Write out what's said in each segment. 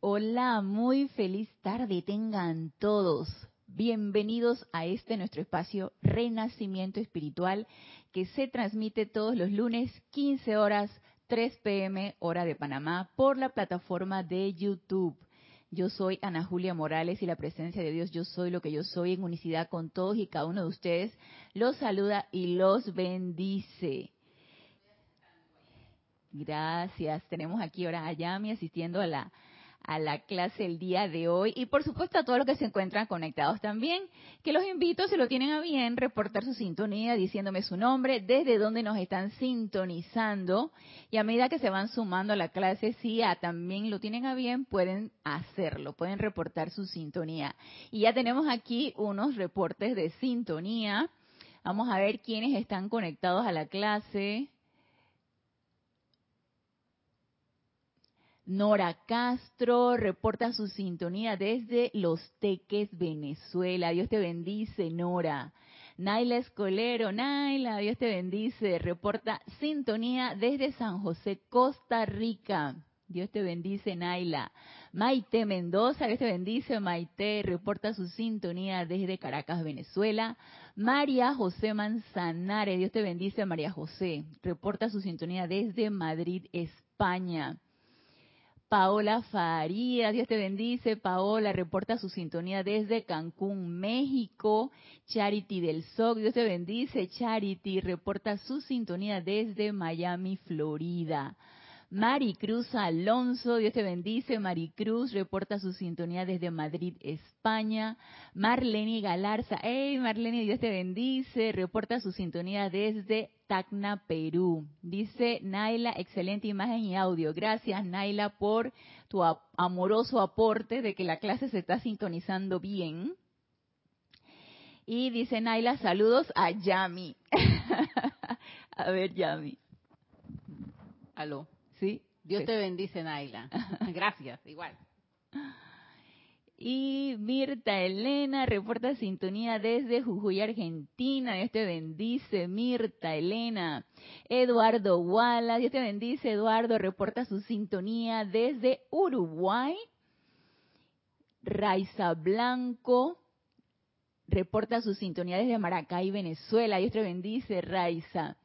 Hola, muy feliz tarde tengan todos. Bienvenidos a este nuestro espacio Renacimiento Espiritual que se transmite todos los lunes 15 horas 3 pm hora de Panamá por la plataforma de YouTube. Yo soy Ana Julia Morales y la presencia de Dios, yo soy lo que yo soy en unicidad con todos y cada uno de ustedes, los saluda y los bendice. Gracias. Tenemos aquí ahora a Yami asistiendo a la a la clase el día de hoy y por supuesto a todos los que se encuentran conectados también, que los invito, si lo tienen a bien, reportar su sintonía diciéndome su nombre, desde dónde nos están sintonizando y a medida que se van sumando a la clase, si también lo tienen a bien, pueden hacerlo, pueden reportar su sintonía. Y ya tenemos aquí unos reportes de sintonía. Vamos a ver quiénes están conectados a la clase. Nora Castro reporta su sintonía desde Los Teques, Venezuela. Dios te bendice, Nora. Naila Escolero, Naila, Dios te bendice. Reporta sintonía desde San José, Costa Rica. Dios te bendice, Naila. Maite Mendoza, Dios te bendice, Maite. Reporta su sintonía desde Caracas, Venezuela. María José Manzanares, Dios te bendice, María José. Reporta su sintonía desde Madrid, España. Paola Faría, Dios te bendice. Paola reporta su sintonía desde Cancún, México. Charity del SOC, Dios te bendice. Charity reporta su sintonía desde Miami, Florida. Maricruz Alonso, Dios te bendice. Maricruz reporta su sintonía desde Madrid, España. Marlene Galarza, hey Marlene, Dios te bendice. Reporta su sintonía desde Tacna, Perú. Dice Naila, excelente imagen y audio. Gracias Naila por tu amoroso aporte de que la clase se está sintonizando bien. Y dice Naila, saludos a Yami. a ver, Yami. Aló. ¿Sí? Dios te bendice, Naila. Gracias, igual. Y Mirta Elena reporta sintonía desde Jujuy, Argentina. Dios te bendice, Mirta Elena. Eduardo Wala, Dios te bendice, Eduardo, reporta su sintonía desde Uruguay. Raiza Blanco reporta su sintonía desde Maracay, Venezuela. Dios te bendice, Raiza.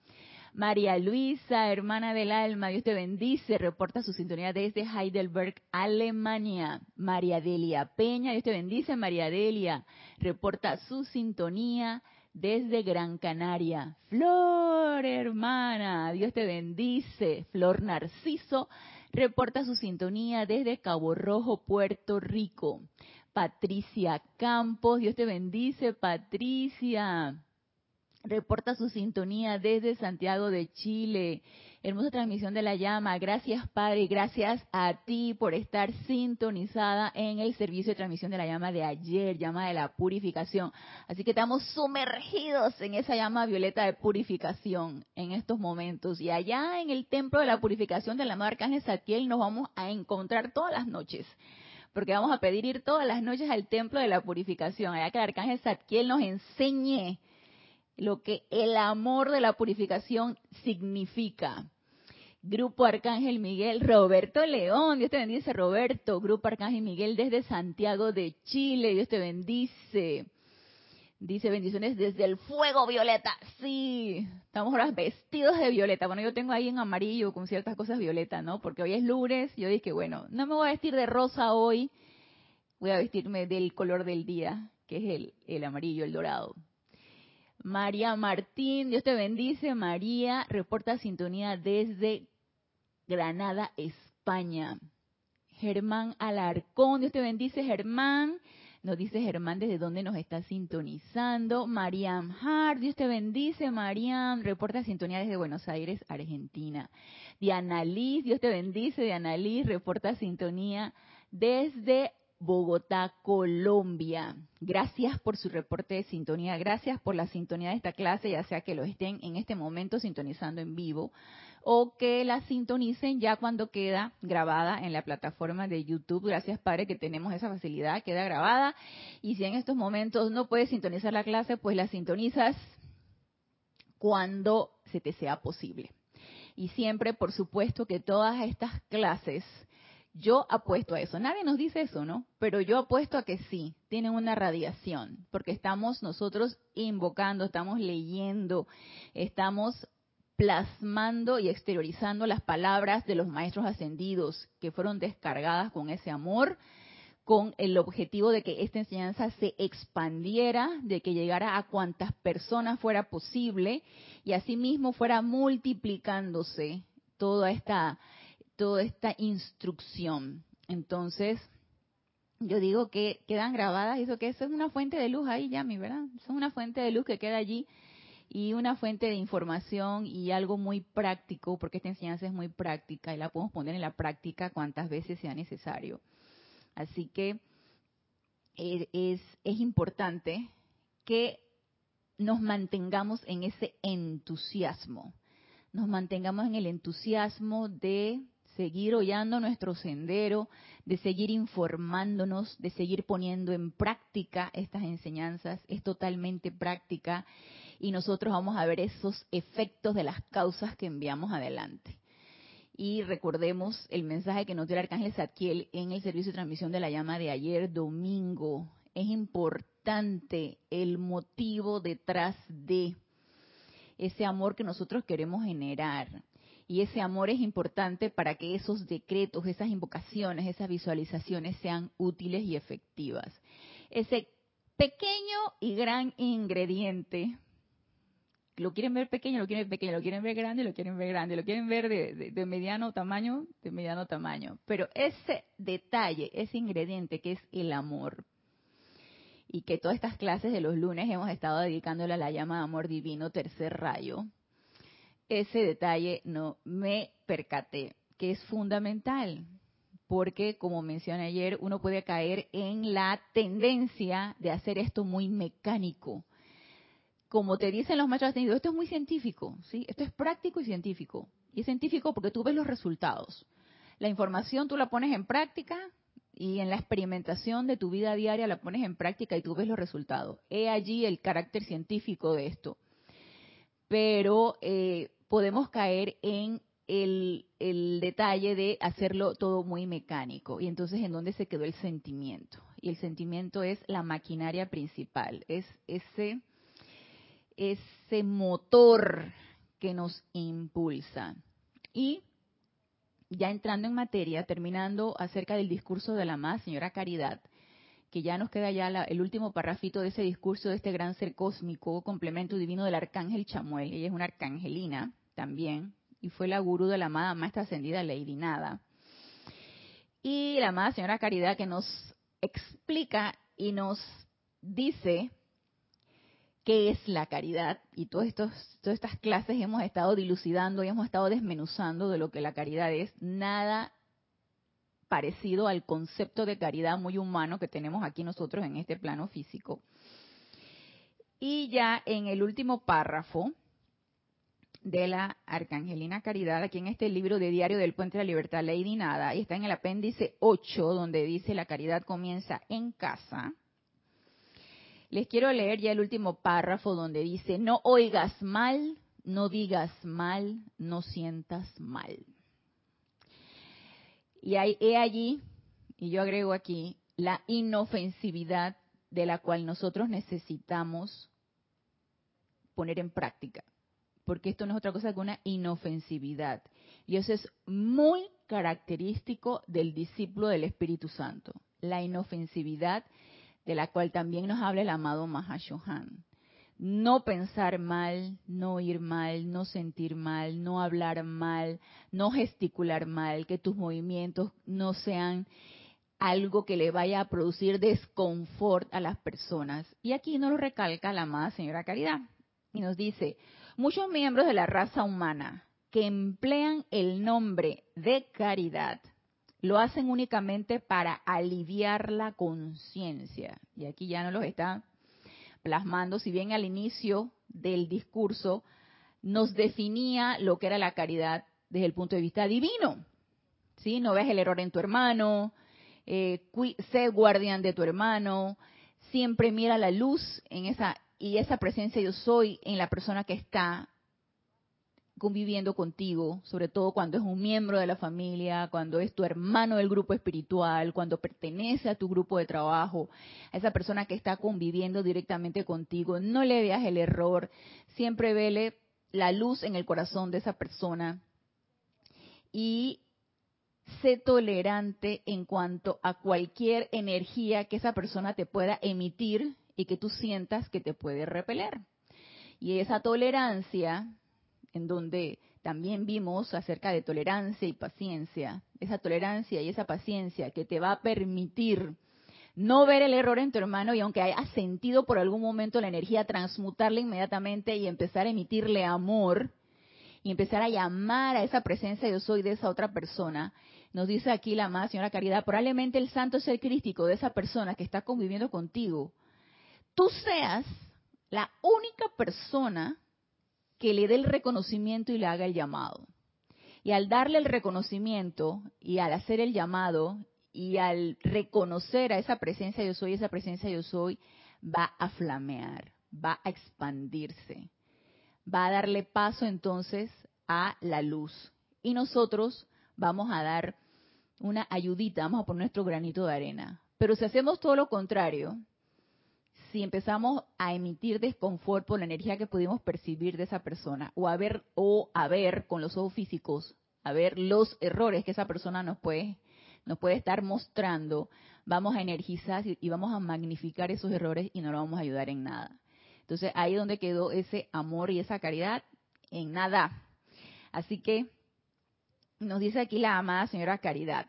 María Luisa, hermana del alma, Dios te bendice, reporta su sintonía desde Heidelberg, Alemania. María Delia Peña, Dios te bendice, María Delia, reporta su sintonía desde Gran Canaria. Flor, hermana, Dios te bendice. Flor Narciso, reporta su sintonía desde Cabo Rojo, Puerto Rico. Patricia Campos, Dios te bendice, Patricia reporta su sintonía desde Santiago de Chile. Hermosa transmisión de la llama. Gracias, Padre. Gracias a ti por estar sintonizada en el servicio de transmisión de la llama de ayer, llama de la purificación. Así que estamos sumergidos en esa llama violeta de purificación en estos momentos. Y allá en el templo de la purificación del amado Arcángel Satiel nos vamos a encontrar todas las noches porque vamos a pedir ir todas las noches al templo de la purificación, allá que el arcángel Zadkiel nos enseñe lo que el amor de la purificación significa. Grupo Arcángel Miguel, Roberto León, Dios te bendice, Roberto. Grupo Arcángel Miguel desde Santiago de Chile, Dios te bendice. Dice bendiciones desde el fuego violeta. Sí, estamos ahora vestidos de violeta. Bueno, yo tengo ahí en amarillo con ciertas cosas violeta, ¿no? Porque hoy es lunes. Yo dije, bueno, no me voy a vestir de rosa hoy. Voy a vestirme del color del día, que es el, el amarillo, el dorado. María Martín, Dios te bendice. María reporta sintonía desde Granada, España. Germán Alarcón, Dios te bendice, Germán. Nos dice Germán desde dónde nos está sintonizando. Mariam Hart, Dios te bendice, Mariam. Reporta sintonía desde Buenos Aires, Argentina. Diana Liz, Dios te bendice, Diana Liz. Reporta sintonía desde Bogotá, Colombia. Gracias por su reporte de sintonía, gracias por la sintonía de esta clase, ya sea que lo estén en este momento sintonizando en vivo o que la sintonicen ya cuando queda grabada en la plataforma de YouTube. Gracias, Padre, que tenemos esa facilidad, queda grabada. Y si en estos momentos no puedes sintonizar la clase, pues la sintonizas cuando se te sea posible. Y siempre, por supuesto, que todas estas clases Yo apuesto a eso. Nadie nos dice eso, ¿no? Pero yo apuesto a que sí, tienen una radiación, porque estamos nosotros invocando, estamos leyendo, estamos plasmando y exteriorizando las palabras de los maestros ascendidos que fueron descargadas con ese amor, con el objetivo de que esta enseñanza se expandiera, de que llegara a cuantas personas fuera posible y asimismo fuera multiplicándose toda esta toda esta instrucción. Entonces, yo digo que quedan grabadas, eso que eso es una fuente de luz ahí, ya, mi verdad, es una fuente de luz que queda allí y una fuente de información y algo muy práctico, porque esta enseñanza es muy práctica y la podemos poner en la práctica cuantas veces sea necesario. Así que eh, es, es importante que nos mantengamos en ese entusiasmo, nos mantengamos en el entusiasmo de seguir hollando nuestro sendero, de seguir informándonos, de seguir poniendo en práctica estas enseñanzas. Es totalmente práctica y nosotros vamos a ver esos efectos de las causas que enviamos adelante. Y recordemos el mensaje que nos dio el Arcángel Zadkiel en el servicio de transmisión de la llama de ayer domingo. Es importante el motivo detrás de ese amor que nosotros queremos generar y ese amor es importante para que esos decretos, esas invocaciones, esas visualizaciones sean útiles y efectivas. Ese pequeño y gran ingrediente, lo quieren ver pequeño, lo quieren ver pequeño, lo quieren ver grande, lo quieren ver grande, lo quieren ver de, mediano tamaño, de mediano tamaño. Pero ese detalle, ese ingrediente que es el amor, y que todas estas clases de los lunes hemos estado dedicándole a la llama de amor divino, tercer rayo, ese detalle no me percaté, que es fundamental, porque como mencioné ayer, uno puede caer en la tendencia de hacer esto muy mecánico. Como te dicen los maestros ascendidos, esto es muy científico, ¿sí? Esto es práctico y científico. Y es científico porque tú ves los resultados. La información tú la pones en práctica y en la experimentación de tu vida diaria la pones en práctica y tú ves los resultados. He allí el carácter científico de esto. Pero eh, podemos caer en el, detalle de hacerlo todo muy mecánico. Y entonces, ¿en dónde se quedó el sentimiento? Y el sentimiento es la maquinaria principal, es ese, ese motor que nos impulsa. Y ya entrando en materia, terminando acerca del discurso de la más señora Caridad, que ya nos queda ya el último parrafito de ese discurso de este gran ser cósmico, complemento divino del arcángel Chamuel. Ella es una arcangelina también, y fue la gurú de la amada maestra ascendida Lady Nada. Y la amada señora Caridad que nos explica y nos dice qué es la caridad. Y todos estos, todas estas clases hemos estado dilucidando y hemos estado desmenuzando de lo que la caridad es. Nada parecido al concepto de caridad muy humano que tenemos aquí nosotros en este plano físico. Y ya en el último párrafo, de la Arcangelina Caridad, aquí en este libro de Diario del Puente de la Libertad, Lady Nada, y está en el apéndice 8, donde dice la caridad comienza en casa. Les quiero leer ya el último párrafo donde dice, no oigas mal, no digas mal, no sientas mal. Y hay, he allí, y yo agrego aquí, la inofensividad de la cual nosotros necesitamos poner en práctica porque esto no es otra cosa que una inofensividad. Y eso es muy característico del discípulo del Espíritu Santo, la inofensividad de la cual también nos habla el amado Mahashohan. No pensar mal, no ir mal, no sentir mal, no hablar mal, no gesticular mal, que tus movimientos no sean algo que le vaya a producir desconfort a las personas. Y aquí nos lo recalca la amada señora Caridad. Y nos dice, Muchos miembros de la raza humana que emplean el nombre de caridad lo hacen únicamente para aliviar la conciencia. Y aquí ya no los está plasmando, si bien al inicio del discurso nos definía lo que era la caridad desde el punto de vista divino. ¿Sí? No ves el error en tu hermano, eh, sé guardián de tu hermano, siempre mira la luz en esa y esa presencia yo soy en la persona que está conviviendo contigo, sobre todo cuando es un miembro de la familia, cuando es tu hermano del grupo espiritual, cuando pertenece a tu grupo de trabajo, a esa persona que está conviviendo directamente contigo, no le veas el error, siempre vele la luz en el corazón de esa persona y sé tolerante en cuanto a cualquier energía que esa persona te pueda emitir y que tú sientas que te puede repeler. Y esa tolerancia, en donde también vimos acerca de tolerancia y paciencia, esa tolerancia y esa paciencia que te va a permitir no ver el error en tu hermano y aunque haya sentido por algún momento la energía, transmutarla inmediatamente y empezar a emitirle amor y empezar a llamar a esa presencia yo soy de esa otra persona, nos dice aquí la más señora Caridad, probablemente el santo ser crístico de esa persona que está conviviendo contigo, tú seas la única persona que le dé el reconocimiento y le haga el llamado. Y al darle el reconocimiento y al hacer el llamado y al reconocer a esa presencia yo soy, esa presencia yo soy, va a flamear, va a expandirse, va a darle paso entonces a la luz. Y nosotros vamos a dar una ayudita, vamos a poner nuestro granito de arena. Pero si hacemos todo lo contrario, si empezamos a emitir desconfort por la energía que pudimos percibir de esa persona, o a ver, o a ver con los ojos físicos, a ver los errores que esa persona nos puede, nos puede estar mostrando, vamos a energizar y vamos a magnificar esos errores y no lo vamos a ayudar en nada. Entonces ahí es donde quedó ese amor y esa caridad, en nada. Así que nos dice aquí la amada señora Caridad.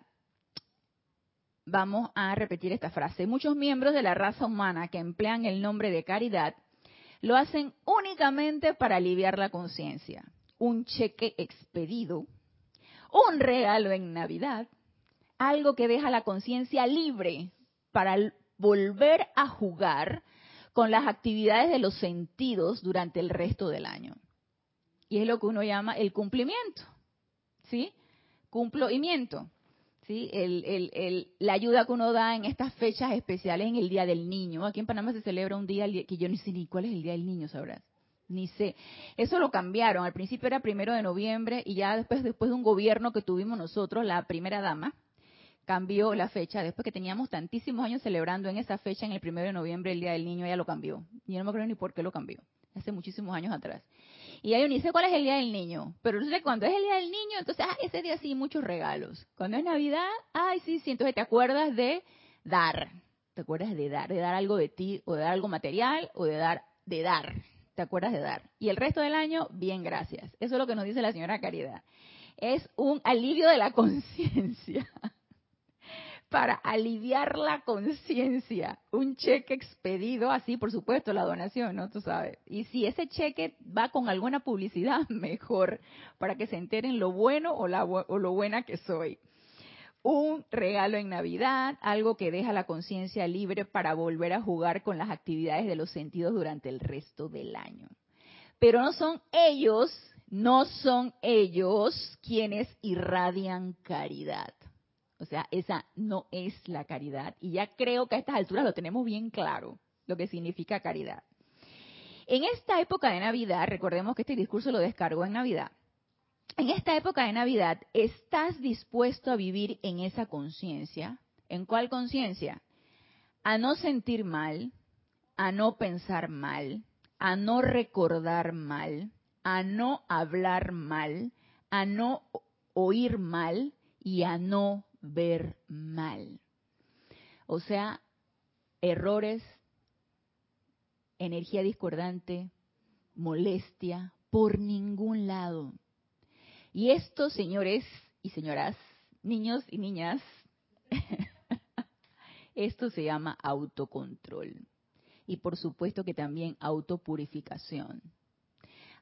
Vamos a repetir esta frase. Muchos miembros de la raza humana que emplean el nombre de caridad lo hacen únicamente para aliviar la conciencia. Un cheque expedido, un regalo en Navidad, algo que deja la conciencia libre para volver a jugar con las actividades de los sentidos durante el resto del año. Y es lo que uno llama el cumplimiento. ¿Sí? cumplimiento. ¿Sí? El, la ayuda que uno da en estas fechas especiales en el Día del Niño. Aquí en Panamá se celebra un día que yo ni sé ni cuál es el Día del Niño, sabrás. Ni sé. Eso lo cambiaron. Al principio era primero de noviembre y ya después, después de un gobierno que tuvimos nosotros, la primera dama, cambió la fecha. Después que teníamos tantísimos años celebrando en esa fecha, en el primero de noviembre, el Día del Niño, ella lo cambió. Y yo no me acuerdo ni por qué lo cambió. Hace muchísimos años atrás. Y yo ni sé cuál es el día del niño, pero sé cuando es el día del niño, entonces, ah, ese día sí, muchos regalos. Cuando es Navidad, ay, sí, sí, entonces te acuerdas de dar. Te acuerdas de dar, de dar algo de ti, o de dar algo material, o de dar, de dar. Te acuerdas de dar. Y el resto del año, bien, gracias. Eso es lo que nos dice la señora Caridad. Es un alivio de la conciencia para aliviar la conciencia. Un cheque expedido así, por supuesto, la donación, ¿no? Tú sabes. Y si ese cheque va con alguna publicidad, mejor, para que se enteren lo bueno o, o lo buena que soy. Un regalo en Navidad, algo que deja la conciencia libre para volver a jugar con las actividades de los sentidos durante el resto del año. Pero no son ellos, no son ellos quienes irradian caridad o sea, esa no es la caridad. Y ya creo que a estas alturas lo tenemos bien claro, lo que significa caridad. En esta época de Navidad, recordemos que este discurso lo descargó en Navidad. En esta época de Navidad, ¿estás dispuesto a vivir en esa conciencia? ¿En cuál conciencia? A no sentir mal, a no pensar mal, a no recordar mal, a no hablar mal, a no oír mal y a no ver mal. O sea, errores, energía discordante, molestia, por ningún lado. Y esto, señores y señoras, niños y niñas, esto se llama autocontrol. Y por supuesto que también autopurificación.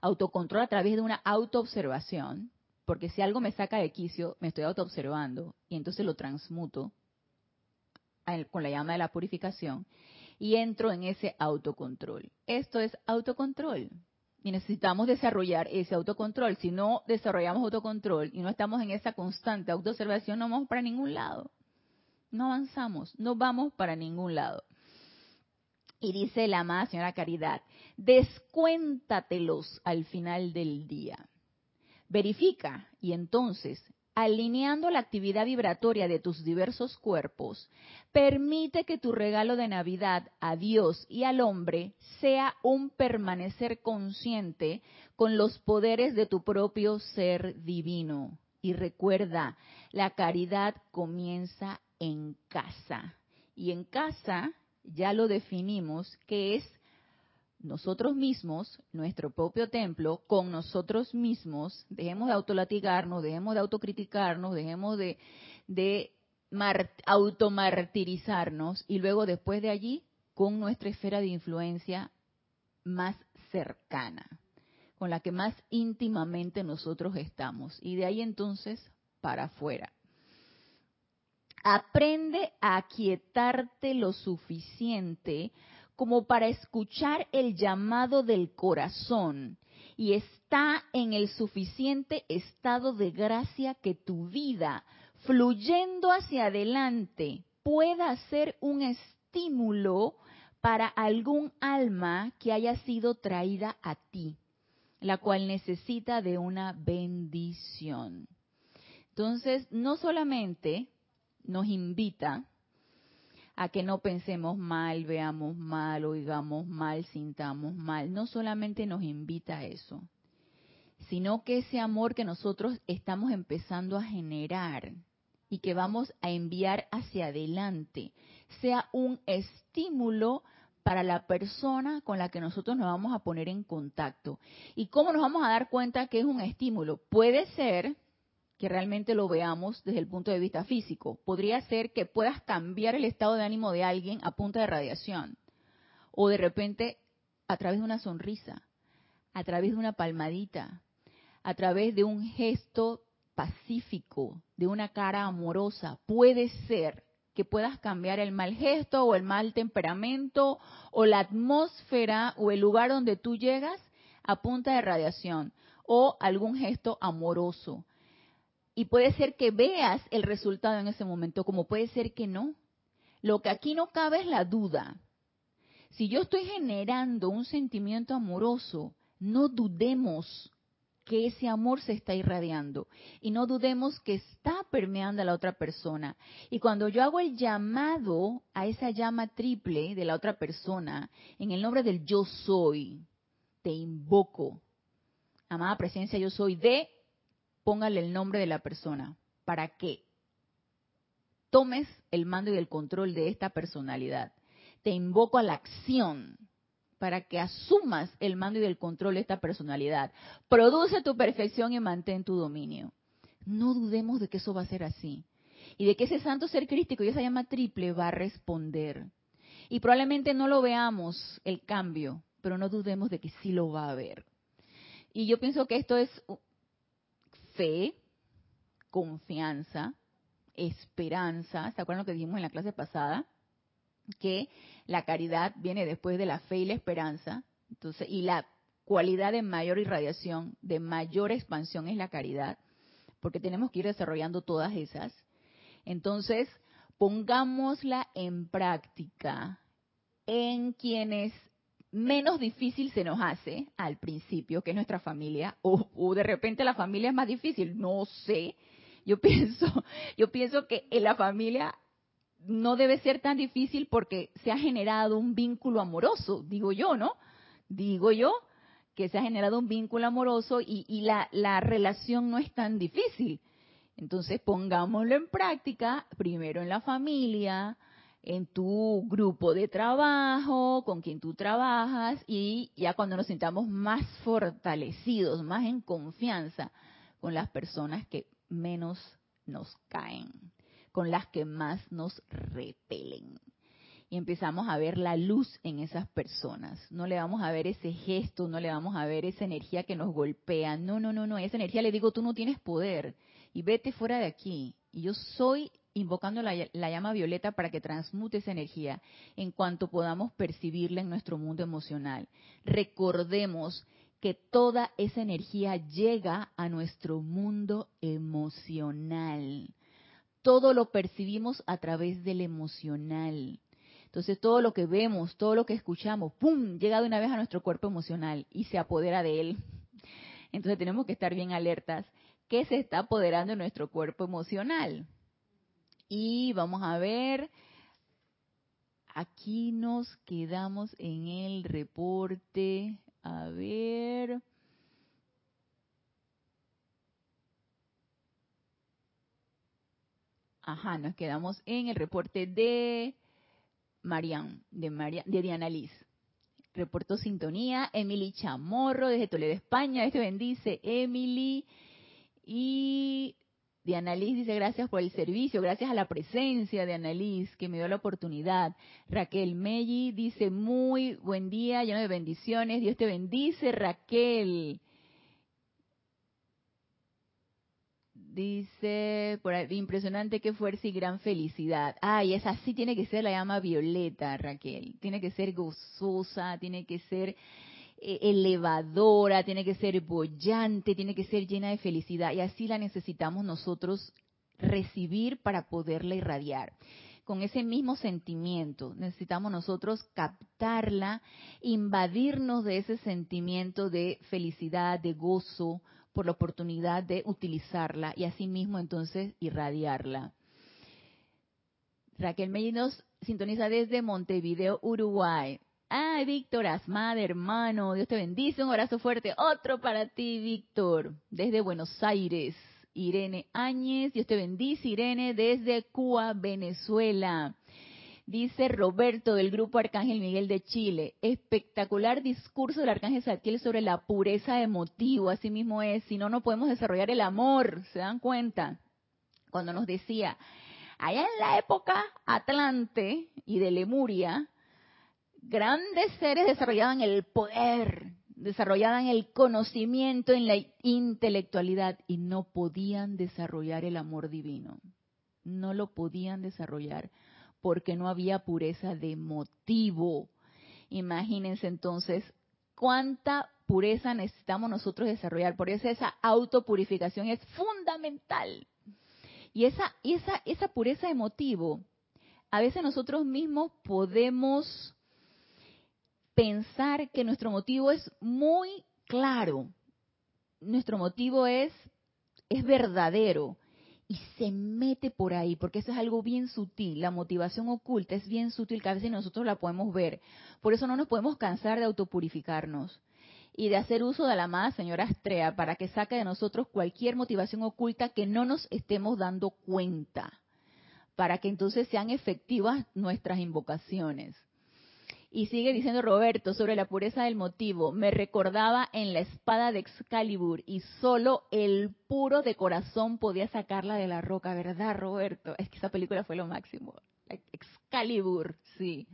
Autocontrol a través de una autoobservación, porque si algo me saca de quicio, me estoy autoobservando y entonces lo transmuto con la llama de la purificación y entro en ese autocontrol. Esto es autocontrol. Y necesitamos desarrollar ese autocontrol. Si no desarrollamos autocontrol y no estamos en esa constante autoobservación, no vamos para ningún lado. No avanzamos, no vamos para ningún lado. Y dice la amada señora Caridad, descuéntatelos al final del día Verifica y entonces, alineando la actividad vibratoria de tus diversos cuerpos, permite que tu regalo de Navidad a Dios y al hombre sea un permanecer consciente con los poderes de tu propio ser divino. Y recuerda, la caridad comienza en casa. Y en casa ya lo definimos que es nosotros mismos, nuestro propio templo, con nosotros mismos, dejemos de autolatigarnos, dejemos de autocriticarnos, dejemos de, automartirizarnos y luego después de allí con nuestra esfera de influencia más cercana, con la que más íntimamente nosotros estamos. Y de ahí entonces para afuera. Aprende a aquietarte lo suficiente como para escuchar el llamado del corazón y está en el suficiente estado de gracia que tu vida, fluyendo hacia adelante, pueda ser un estímulo para algún alma que haya sido traída a ti, la cual necesita de una bendición. Entonces, no solamente nos invita a que no pensemos mal, veamos mal, oigamos mal, sintamos mal. No solamente nos invita a eso, sino que ese amor que nosotros estamos empezando a generar y que vamos a enviar hacia adelante sea un estímulo para la persona con la que nosotros nos vamos a poner en contacto. ¿Y cómo nos vamos a dar cuenta que es un estímulo? Puede ser que realmente lo veamos desde el punto de vista físico. Podría ser que puedas cambiar el estado de ánimo de alguien a punta de radiación. O de repente a través de una sonrisa, a través de una palmadita, a través de un gesto pacífico, de una cara amorosa. Puede ser que puedas cambiar el mal gesto o el mal temperamento o la atmósfera o el lugar donde tú llegas a punta de radiación o algún gesto amoroso y puede ser que veas el resultado en ese momento, como puede ser que no. Lo que aquí no cabe es la duda. Si yo estoy generando un sentimiento amoroso, no dudemos que ese amor se está irradiando y no dudemos que está permeando a la otra persona. Y cuando yo hago el llamado a esa llama triple de la otra persona, en el nombre del yo soy, te invoco. Amada presencia, yo soy de póngale el nombre de la persona para que tomes el mando y el control de esta personalidad. Te invoco a la acción para que asumas el mando y el control de esta personalidad. Produce tu perfección y mantén tu dominio. No dudemos de que eso va a ser así. Y de que ese santo ser crístico y esa llama triple va a responder. Y probablemente no lo veamos el cambio, pero no dudemos de que sí lo va a haber. Y yo pienso que esto es fe, confianza, esperanza. ¿Se acuerdan lo que dijimos en la clase pasada? Que la caridad viene después de la fe y la esperanza. Entonces, y la cualidad de mayor irradiación, de mayor expansión es la caridad, porque tenemos que ir desarrollando todas esas. Entonces, pongámosla en práctica en quienes menos difícil se nos hace al principio que nuestra familia o, de repente la familia es más difícil no sé. Yo pienso yo pienso que en la familia no debe ser tan difícil porque se ha generado un vínculo amoroso digo yo no digo yo que se ha generado un vínculo amoroso y, y la, la relación no es tan difícil. Entonces pongámoslo en práctica primero en la familia en tu grupo de trabajo, con quien tú trabajas y ya cuando nos sintamos más fortalecidos, más en confianza con las personas que menos nos caen, con las que más nos repelen. Y empezamos a ver la luz en esas personas. No le vamos a ver ese gesto, no le vamos a ver esa energía que nos golpea. No, no, no, no. Esa energía le digo, tú no tienes poder. Y vete fuera de aquí. Y yo soy invocando la, llama violeta para que transmute esa energía en cuanto podamos percibirla en nuestro mundo emocional. Recordemos que toda esa energía llega a nuestro mundo emocional. Todo lo percibimos a través del emocional. Entonces todo lo que vemos, todo lo que escuchamos, ¡pum!, llega de una vez a nuestro cuerpo emocional y se apodera de él. Entonces tenemos que estar bien alertas que se está apoderando de nuestro cuerpo emocional. Y vamos a ver, aquí nos quedamos en el reporte. A ver. Ajá, nos quedamos en el reporte de Marian, de, de Diana Liz. Reportó sintonía, Emily Chamorro desde Toledo, España. Este bendice, Emily. Y de Annalise dice gracias por el servicio, gracias a la presencia de Annalise que me dio la oportunidad. Raquel Melli dice muy buen día, lleno de bendiciones. Dios te bendice, Raquel. Dice, por ahí, impresionante, qué fuerza y gran felicidad. Ay, esa sí tiene que ser la llama violeta, Raquel. Tiene que ser gozosa, tiene que ser elevadora, tiene que ser bollante, tiene que ser llena de felicidad. Y así la necesitamos nosotros recibir para poderla irradiar. Con ese mismo sentimiento necesitamos nosotros captarla, invadirnos de ese sentimiento de felicidad, de gozo, por la oportunidad de utilizarla y así mismo entonces irradiarla. Raquel Mellinos sintoniza desde Montevideo, Uruguay. Ay, Víctor Asmad, hermano, Dios te bendice, un abrazo fuerte. Otro para ti, Víctor, desde Buenos Aires. Irene Áñez, Dios te bendice, Irene, desde Cuba, Venezuela. Dice Roberto del grupo Arcángel Miguel de Chile, espectacular discurso del Arcángel Zadkiel sobre la pureza de motivo, así mismo es, si no, no podemos desarrollar el amor, ¿se dan cuenta? Cuando nos decía, allá en la época Atlante y de Lemuria, grandes seres desarrollaban el poder, desarrollaban el conocimiento en la intelectualidad y no podían desarrollar el amor divino. No lo podían desarrollar porque no había pureza de motivo. Imagínense entonces cuánta pureza necesitamos nosotros desarrollar. Por eso esa autopurificación es fundamental. Y esa, esa, esa pureza de motivo, a veces nosotros mismos podemos pensar que nuestro motivo es muy claro, nuestro motivo es, es verdadero y se mete por ahí, porque eso es algo bien sutil, la motivación oculta es bien sutil que a veces nosotros la podemos ver. Por eso no nos podemos cansar de autopurificarnos y de hacer uso de la amada señora Astrea para que saque de nosotros cualquier motivación oculta que no nos estemos dando cuenta, para que entonces sean efectivas nuestras invocaciones. Y sigue diciendo Roberto sobre la pureza del motivo. Me recordaba en la espada de Excalibur y solo el puro de corazón podía sacarla de la roca, ¿verdad, Roberto? Es que esa película fue lo máximo. Excalibur, sí.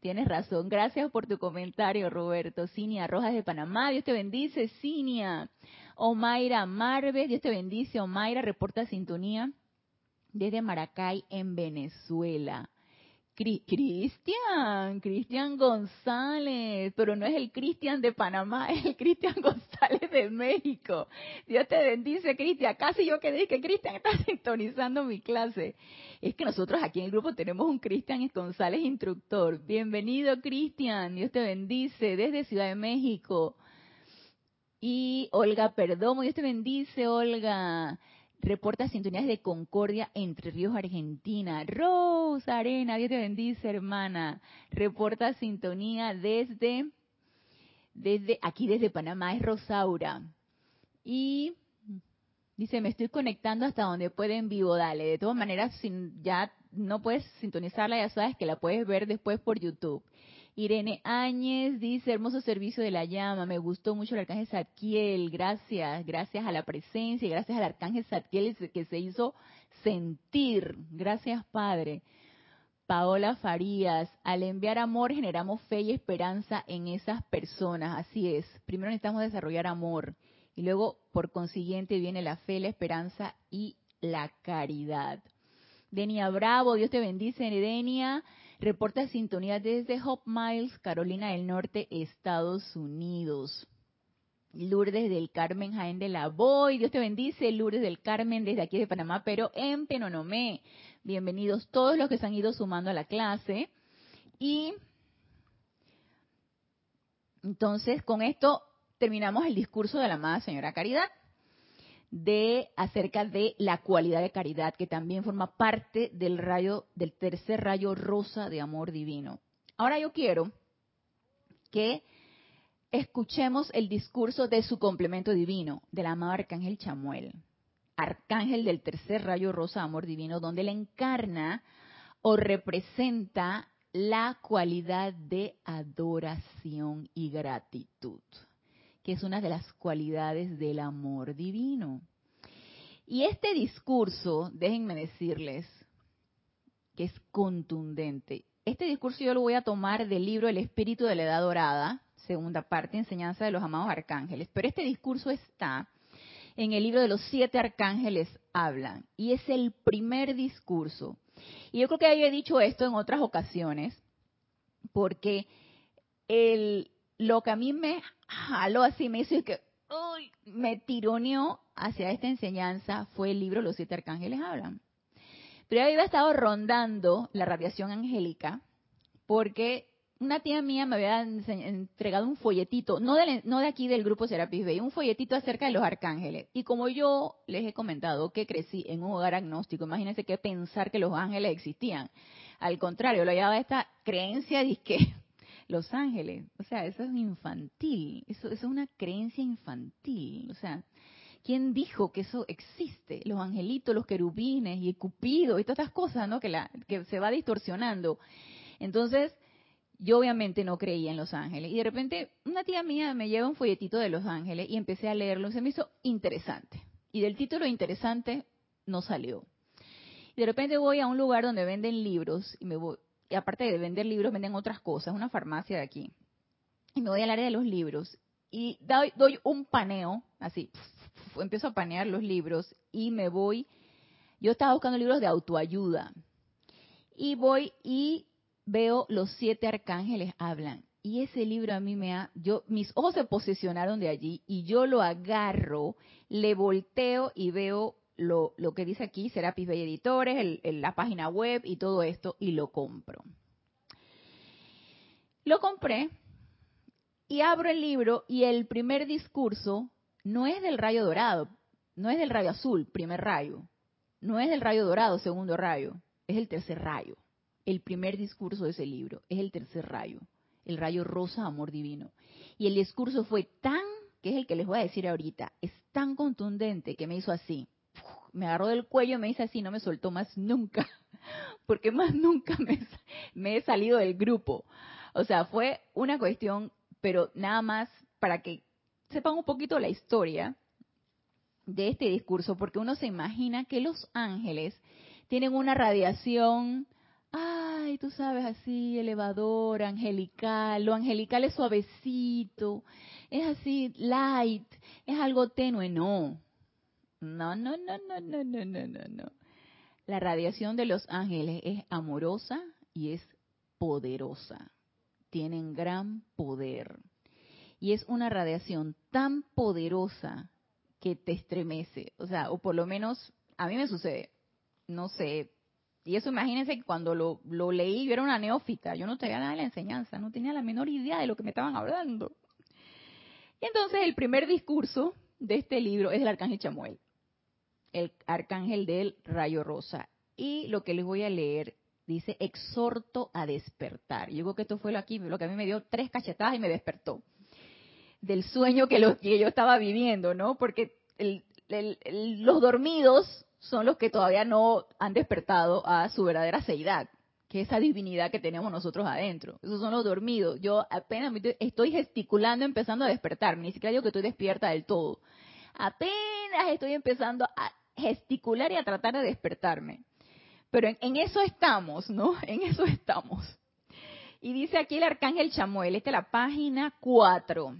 Tienes razón. Gracias por tu comentario, Roberto. Cinia Rojas de Panamá, Dios te bendice, Cinia. Omaira Marves, Dios te bendice. Omaira reporta sintonía desde Maracay, en Venezuela. Cristian, Cristian González, pero no es el Cristian de Panamá, es el Cristian González de México. Dios te bendice, Cristian. Casi yo que dije que Cristian está sintonizando mi clase. Es que nosotros aquí en el grupo tenemos un Cristian González instructor. Bienvenido, Cristian. Dios te bendice desde Ciudad de México. Y Olga Perdomo, Dios te bendice, Olga reporta sintonías de Concordia entre Ríos, Argentina. Rosa Arena, Dios te bendice, hermana. Reporta sintonía desde, desde aquí desde Panamá, es Rosaura. Y dice, me estoy conectando hasta donde puede en vivo, dale. De todas maneras, sin, ya no puedes sintonizarla, ya sabes que la puedes ver después por YouTube. Irene Áñez dice, hermoso servicio de la llama, me gustó mucho el arcángel Zadkiel, gracias, gracias a la presencia, gracias al arcángel Zadkiel que se hizo sentir, gracias Padre. Paola Farías, al enviar amor generamos fe y esperanza en esas personas, así es, primero necesitamos desarrollar amor y luego por consiguiente viene la fe, la esperanza y la caridad. Denia Bravo, Dios te bendice, Denia. Reporta sintonía desde Hope Miles, Carolina del Norte, Estados Unidos. Lourdes del Carmen Jaén de la Boy, Dios te bendice, Lourdes del Carmen desde aquí de Panamá, pero en Penonomé. Bienvenidos todos los que se han ido sumando a la clase. Y entonces con esto terminamos el discurso de la amada señora Caridad de acerca de la cualidad de caridad que también forma parte del rayo del tercer rayo rosa de amor divino. Ahora yo quiero que escuchemos el discurso de su complemento divino, del amado arcángel Chamuel, arcángel del tercer rayo rosa de amor divino, donde él encarna o representa la cualidad de adoración y gratitud que es una de las cualidades del amor divino. Y este discurso, déjenme decirles, que es contundente. Este discurso yo lo voy a tomar del libro El Espíritu de la Edad Dorada, segunda parte, enseñanza de los amados arcángeles. Pero este discurso está en el libro de los siete arcángeles hablan. Y es el primer discurso. Y yo creo que ya he dicho esto en otras ocasiones, porque el, lo que a mí me jaló así, me hizo que uy, me tironeó hacia esta enseñanza fue el libro Los siete arcángeles hablan. Pero yo había estado rondando la radiación angélica porque una tía mía me había entregado un folletito, no de, no de aquí del grupo Serapis Bay, un folletito acerca de los arcángeles. Y como yo les he comentado que crecí en un hogar agnóstico, imagínense que pensar que los ángeles existían. Al contrario, lo llevaba esta creencia de que los ángeles. O sea, eso es infantil, eso, es una creencia infantil. O sea, ¿quién dijo que eso existe? Los angelitos, los querubines y el cupido y todas estas cosas, ¿no? Que, la, que se va distorsionando. Entonces, yo obviamente no creía en los ángeles. Y de repente, una tía mía me lleva un folletito de los ángeles y empecé a leerlo. Se me hizo interesante. Y del título interesante no salió. Y de repente voy a un lugar donde venden libros y me voy, y aparte de vender libros, venden otras cosas, una farmacia de aquí. Y me voy al área de los libros y doy, un paneo, así, empiezo a panear los libros y me voy. Yo estaba buscando libros de autoayuda y voy y veo los siete arcángeles hablan. Y ese libro a mí me ha, yo, mis ojos se posicionaron de allí y yo lo agarro, le volteo y veo lo, que dice aquí, Serapis Bay Editores, la página web y todo esto, y lo compro. Lo compré y abro el libro y el primer discurso no es del rayo dorado, no es del rayo azul, primer rayo, no es del rayo dorado, segundo rayo, es el tercer rayo. El primer discurso de ese libro es el tercer rayo, el rayo rosa, amor divino. Y el discurso fue tan, que es el que les voy a decir ahorita, es tan contundente que me hizo así me agarró del cuello y me dice así, no me soltó más nunca, porque más nunca me, he salido del grupo. O sea, fue una cuestión, pero nada más para que sepan un poquito la historia de este discurso, porque uno se imagina que los ángeles tienen una radiación, ay, tú sabes, así, elevador, angelical, lo angelical es suavecito, es así, light, es algo tenue, no. No, no, no, no, no, no, no, no, no. La radiación de los ángeles es amorosa y es poderosa. Tienen gran poder. Y es una radiación tan poderosa que te estremece. O sea, o por lo menos a mí me sucede. No sé. Y eso imagínense que cuando lo, leí, yo era una neófita. Yo no tenía nada de la enseñanza. No tenía la menor idea de lo que me estaban hablando. Y entonces el primer discurso de este libro es del arcángel Chamuel el arcángel del rayo rosa. Y lo que les voy a leer dice, exhorto a despertar. Yo creo que esto fue lo, aquí, lo que a mí me dio tres cachetadas y me despertó. Del sueño que, yo estaba viviendo, ¿no? Porque los dormidos son los que todavía no han despertado a su verdadera seidad, que es esa divinidad que tenemos nosotros adentro. Esos son los dormidos. Yo apenas estoy gesticulando, empezando a despertarme. Ni siquiera digo que estoy despierta del todo. Apenas estoy empezando a gesticular y a tratar de despertarme. Pero en, eso estamos, ¿no? En eso estamos. Y dice aquí el arcángel Chamuel, esta es la página 4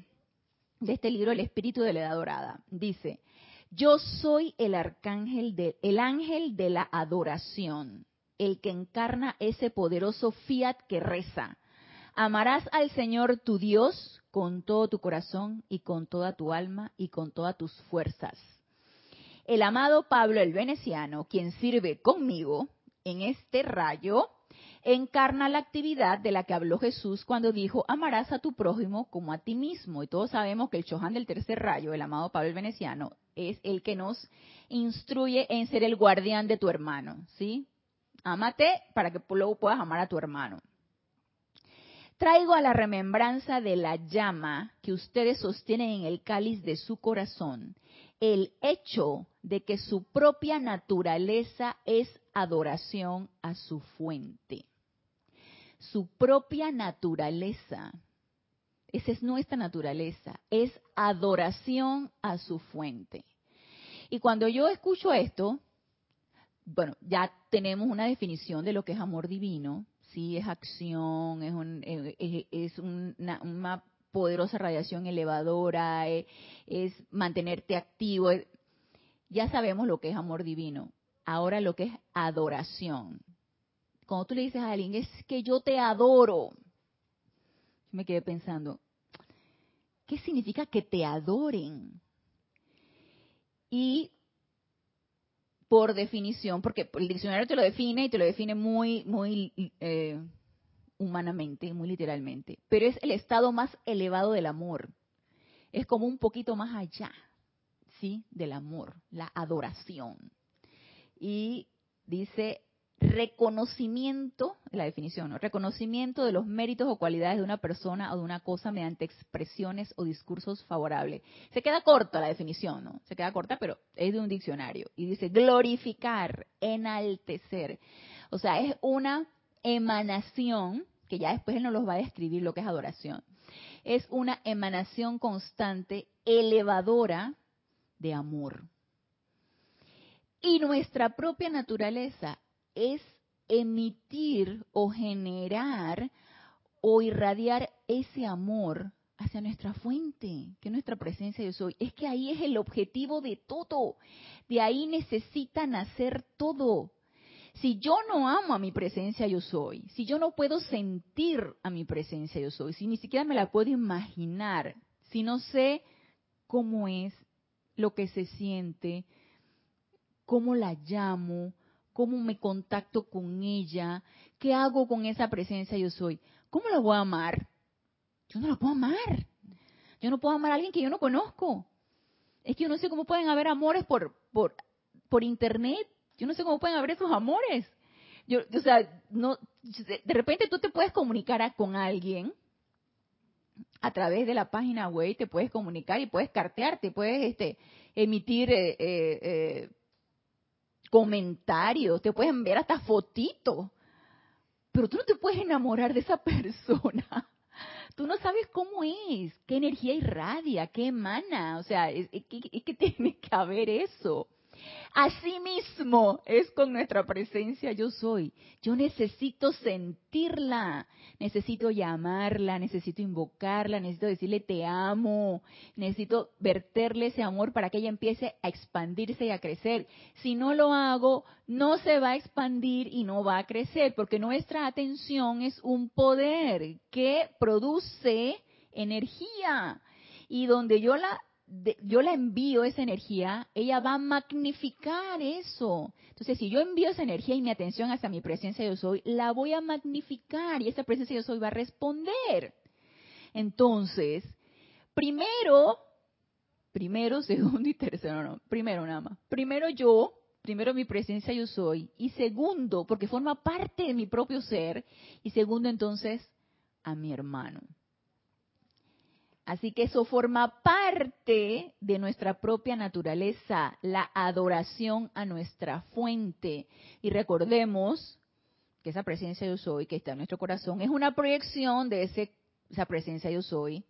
de este libro El Espíritu de la Edad Dorada. Dice, yo soy el arcángel, de, el ángel de la adoración, el que encarna ese poderoso fiat que reza. Amarás al Señor tu Dios con todo tu corazón y con toda tu alma y con todas tus fuerzas el amado Pablo el Veneciano, quien sirve conmigo en este rayo, encarna la actividad de la que habló Jesús cuando dijo, amarás a tu prójimo como a ti mismo. Y todos sabemos que el Chohan del tercer rayo, el amado Pablo el Veneciano, es el que nos instruye en ser el guardián de tu hermano, ¿sí? Ámate para que luego puedas amar a tu hermano. Traigo a la remembranza de la llama que ustedes sostienen en el cáliz de su corazón el hecho de que su propia naturaleza es adoración a su fuente. Su propia naturaleza, esa es nuestra naturaleza, es adoración a su fuente. Y cuando yo escucho esto, bueno, ya tenemos una definición de lo que es amor divino, sí, es acción, es, un, es, una, poderosa radiación elevadora, es, es mantenerte activo, ya sabemos lo que es amor divino. Ahora lo que es adoración. Cuando tú le dices a alguien, es que yo te adoro, yo me quedé pensando, ¿qué significa que te adoren? Y por definición, porque el diccionario te lo define y te lo define muy, muy eh, humanamente, muy literalmente, pero es el estado más elevado del amor. Es como un poquito más allá, ¿sí? Del amor, la adoración. Y dice reconocimiento, la definición, ¿no? reconocimiento de los méritos o cualidades de una persona o de una cosa mediante expresiones o discursos favorables. Se queda corta la definición, ¿no? Se queda corta, pero es de un diccionario. Y dice glorificar, enaltecer. O sea, es una emanación, que ya después él nos los va a describir lo que es adoración. Es una emanación constante, elevadora de amor. Y nuestra propia naturaleza es emitir o generar o irradiar ese amor hacia nuestra fuente, que es nuestra presencia yo soy. Es que ahí es el objetivo de todo. De ahí necesita nacer todo. Si yo no amo a mi presencia yo soy, si yo no puedo sentir a mi presencia yo soy, si ni siquiera me la puedo imaginar, si no sé cómo es, lo que se siente, cómo la llamo, cómo me contacto con ella, qué hago con esa presencia yo soy. ¿Cómo la voy a amar? Yo no la puedo amar. Yo no puedo amar a alguien que yo no conozco. Es que yo no sé cómo pueden haber amores por, por, por internet. Yo no sé cómo pueden haber esos amores. Yo, o sea, no, de repente tú te puedes comunicar con alguien a través de la página web, te puedes comunicar y puedes cartearte, puedes este, emitir eh, eh, eh comentarios, te pueden ver hasta fotitos, pero tú no te puedes enamorar de esa persona. Tú no sabes cómo es, qué energía irradia, qué emana, o sea, es, que tiene que haber eso. Asimismo es con nuestra presencia yo soy. Yo necesito sentirla, necesito llamarla, necesito invocarla, necesito decirle te amo, necesito verterle ese amor para que ella empiece a expandirse y a crecer. Si no lo hago, no se va a expandir y no va a crecer, porque nuestra atención es un poder que produce energía. Y donde yo la yo la envío esa energía, ella va a magnificar eso. Entonces, si yo envío esa energía y mi atención hacia mi presencia yo soy, la voy a magnificar y esa presencia yo soy va a responder. Entonces, primero, primero, segundo y tercero, no, primero nada más. Primero yo, primero mi presencia yo soy, y segundo, porque forma parte de mi propio ser, y segundo entonces, a mi hermano. Así que eso forma parte de nuestra propia naturaleza, la adoración a nuestra fuente. Y recordemos que esa presencia yo soy, que está en nuestro corazón, es una proyección de ese, esa presencia yo soy,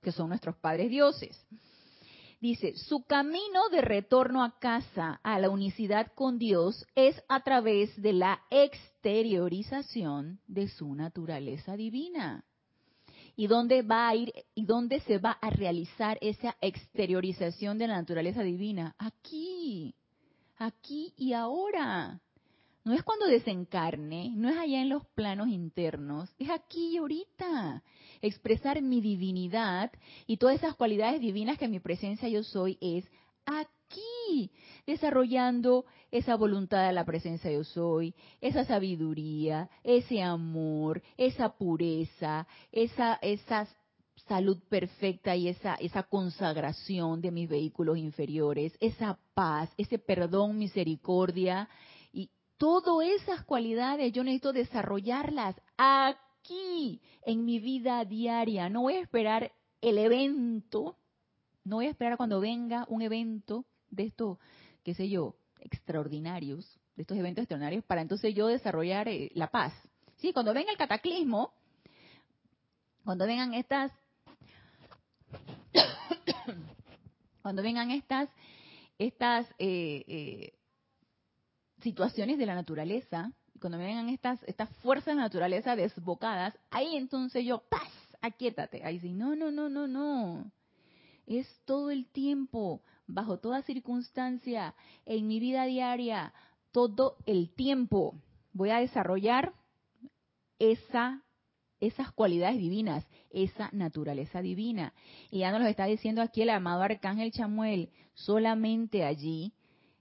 que son nuestros padres dioses. Dice, su camino de retorno a casa, a la unicidad con Dios, es a través de la exteriorización de su naturaleza divina y dónde va a ir y dónde se va a realizar esa exteriorización de la naturaleza divina. Aquí, aquí y ahora. No es cuando desencarne, no es allá en los planos internos, es aquí y ahorita. Expresar mi divinidad y todas esas cualidades divinas que mi presencia yo soy es aquí aquí, desarrollando esa voluntad de la presencia yo soy, esa sabiduría, ese amor, esa pureza, esa, esa salud perfecta y esa, esa consagración de mis vehículos inferiores, esa paz, ese perdón, misericordia y todas esas cualidades yo necesito desarrollarlas aquí en mi vida diaria. No voy a esperar el evento, no voy a esperar cuando venga un evento de estos, qué sé yo, extraordinarios, de estos eventos extraordinarios, para entonces yo desarrollar eh, la paz. Sí, cuando venga el cataclismo, cuando vengan estas, cuando vengan estas, estas eh, eh, situaciones de la naturaleza, cuando vengan estas, estas fuerzas de la naturaleza desbocadas, ahí entonces yo, paz, aquíétate. Ahí sí, no, no, no, no, no. Es todo el tiempo, bajo toda circunstancia, en mi vida diaria, todo el tiempo. Voy a desarrollar esa, esas cualidades divinas, esa naturaleza divina. Y ya nos lo está diciendo aquí el amado Arcángel Chamuel, solamente allí,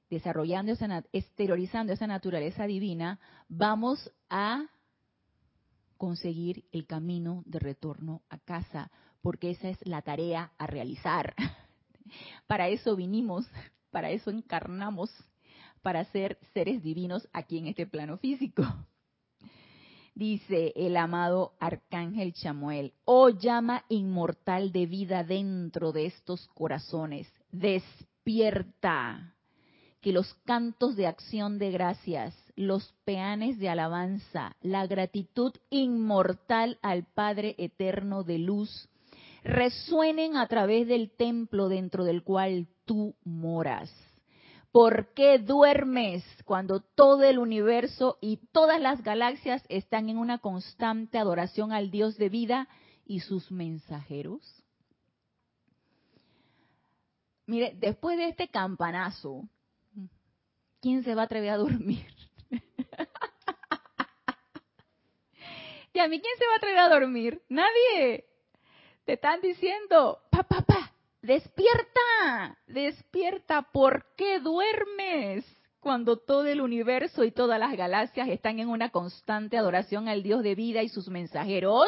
desarrollando, esa, exteriorizando esa naturaleza divina, vamos a conseguir el camino de retorno a casa, porque esa es la tarea a realizar. Para eso vinimos, para eso encarnamos, para ser seres divinos aquí en este plano físico. Dice el amado Arcángel Chamuel, oh llama inmortal de vida dentro de estos corazones, despierta, que los cantos de acción de gracias, los peanes de alabanza, la gratitud inmortal al Padre eterno de luz, resuenen a través del templo dentro del cual tú moras. ¿Por qué duermes cuando todo el universo y todas las galaxias están en una constante adoración al Dios de vida y sus mensajeros? Mire, después de este campanazo, ¿quién se va a atrever a dormir? ¿Y a mí quién se va a atrever a dormir? Nadie. Te están diciendo, papá, pa, despierta, despierta, ¿por qué duermes? Cuando todo el universo y todas las galaxias están en una constante adoración al Dios de vida y sus mensajeros,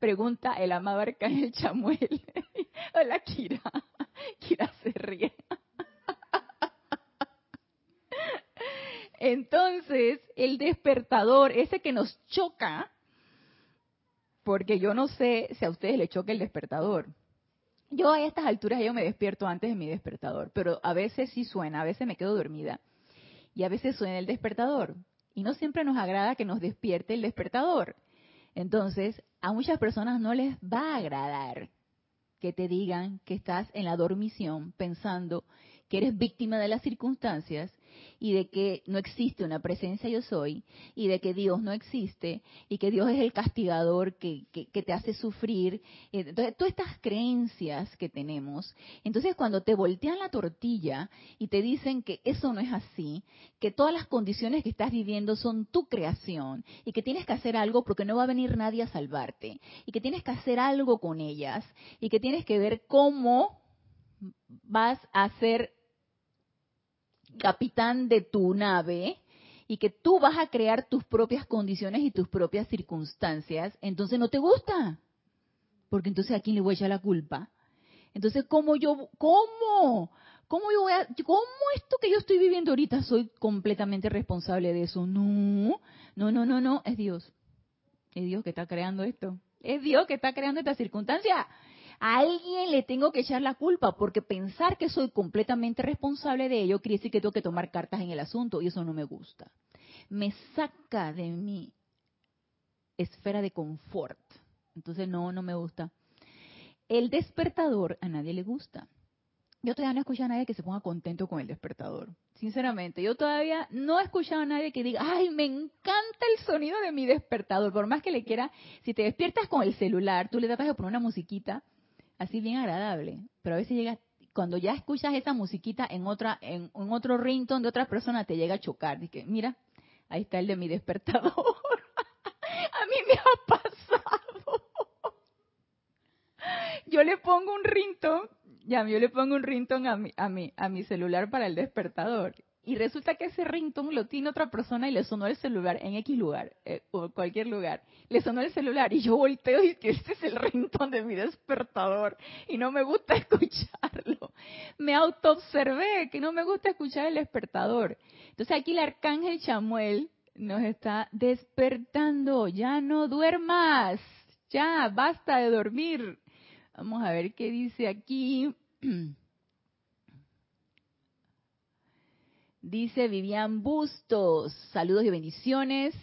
pregunta el amado arcángel Chamuel. Hola, Kira. Kira se ríe. Entonces, el despertador, ese que nos choca, porque yo no sé si a ustedes les choca el despertador. Yo a estas alturas yo me despierto antes de mi despertador, pero a veces sí suena, a veces me quedo dormida y a veces suena el despertador. Y no siempre nos agrada que nos despierte el despertador. Entonces, a muchas personas no les va a agradar que te digan que estás en la dormición pensando que eres víctima de las circunstancias y de que no existe una presencia yo soy y de que Dios no existe y que Dios es el castigador que, que, te hace sufrir. Entonces, todas estas creencias que tenemos, entonces cuando te voltean la tortilla y te dicen que eso no es así, que todas las condiciones que estás viviendo son tu creación y que tienes que hacer algo porque no va a venir nadie a salvarte y que tienes que hacer algo con ellas y que tienes que ver cómo vas a ser capitán de tu nave y que tú vas a crear tus propias condiciones y tus propias circunstancias, entonces no te gusta. Porque entonces a quién le voy a echar la culpa. Entonces, ¿cómo yo, cómo? ¿Cómo yo voy a, cómo esto que yo estoy viviendo ahorita soy completamente responsable de eso? No, no, no, no, no, es Dios. Es Dios que está creando esto. Es Dios que está creando esta circunstancia. A alguien le tengo que echar la culpa porque pensar que soy completamente responsable de ello quiere decir que tengo que tomar cartas en el asunto y eso no me gusta. Me saca de mi esfera de confort. Entonces no, no me gusta. El despertador a nadie le gusta. Yo todavía no he escuchado a nadie que se ponga contento con el despertador. Sinceramente, yo todavía no he escuchado a nadie que diga, ay, me encanta el sonido de mi despertador. Por más que le quiera, si te despiertas con el celular, tú le tratas de poner una musiquita así bien agradable, pero a veces llega, cuando ya escuchas esa musiquita en otra, en, otro ringtone de otra persona, te llega a chocar. Dice, mira, ahí está el de mi despertador. a mí me ha pasado. Yo le pongo un ringtone Ya, yo le pongo un ringtone a mi, a mi, a mi celular para el despertador. Y resulta que ese ringtone lo tiene otra persona y le sonó el celular en X lugar, eh, o cualquier lugar. Le sonó el celular y yo volteo y que este es el ringtone de mi despertador y no me gusta escucharlo. Me autoobservé que no me gusta escuchar el despertador. Entonces aquí el arcángel Chamuel nos está despertando. Ya no duermas. Ya, basta de dormir. Vamos a ver qué dice aquí. Dice Vivian Bustos, saludos y bendiciones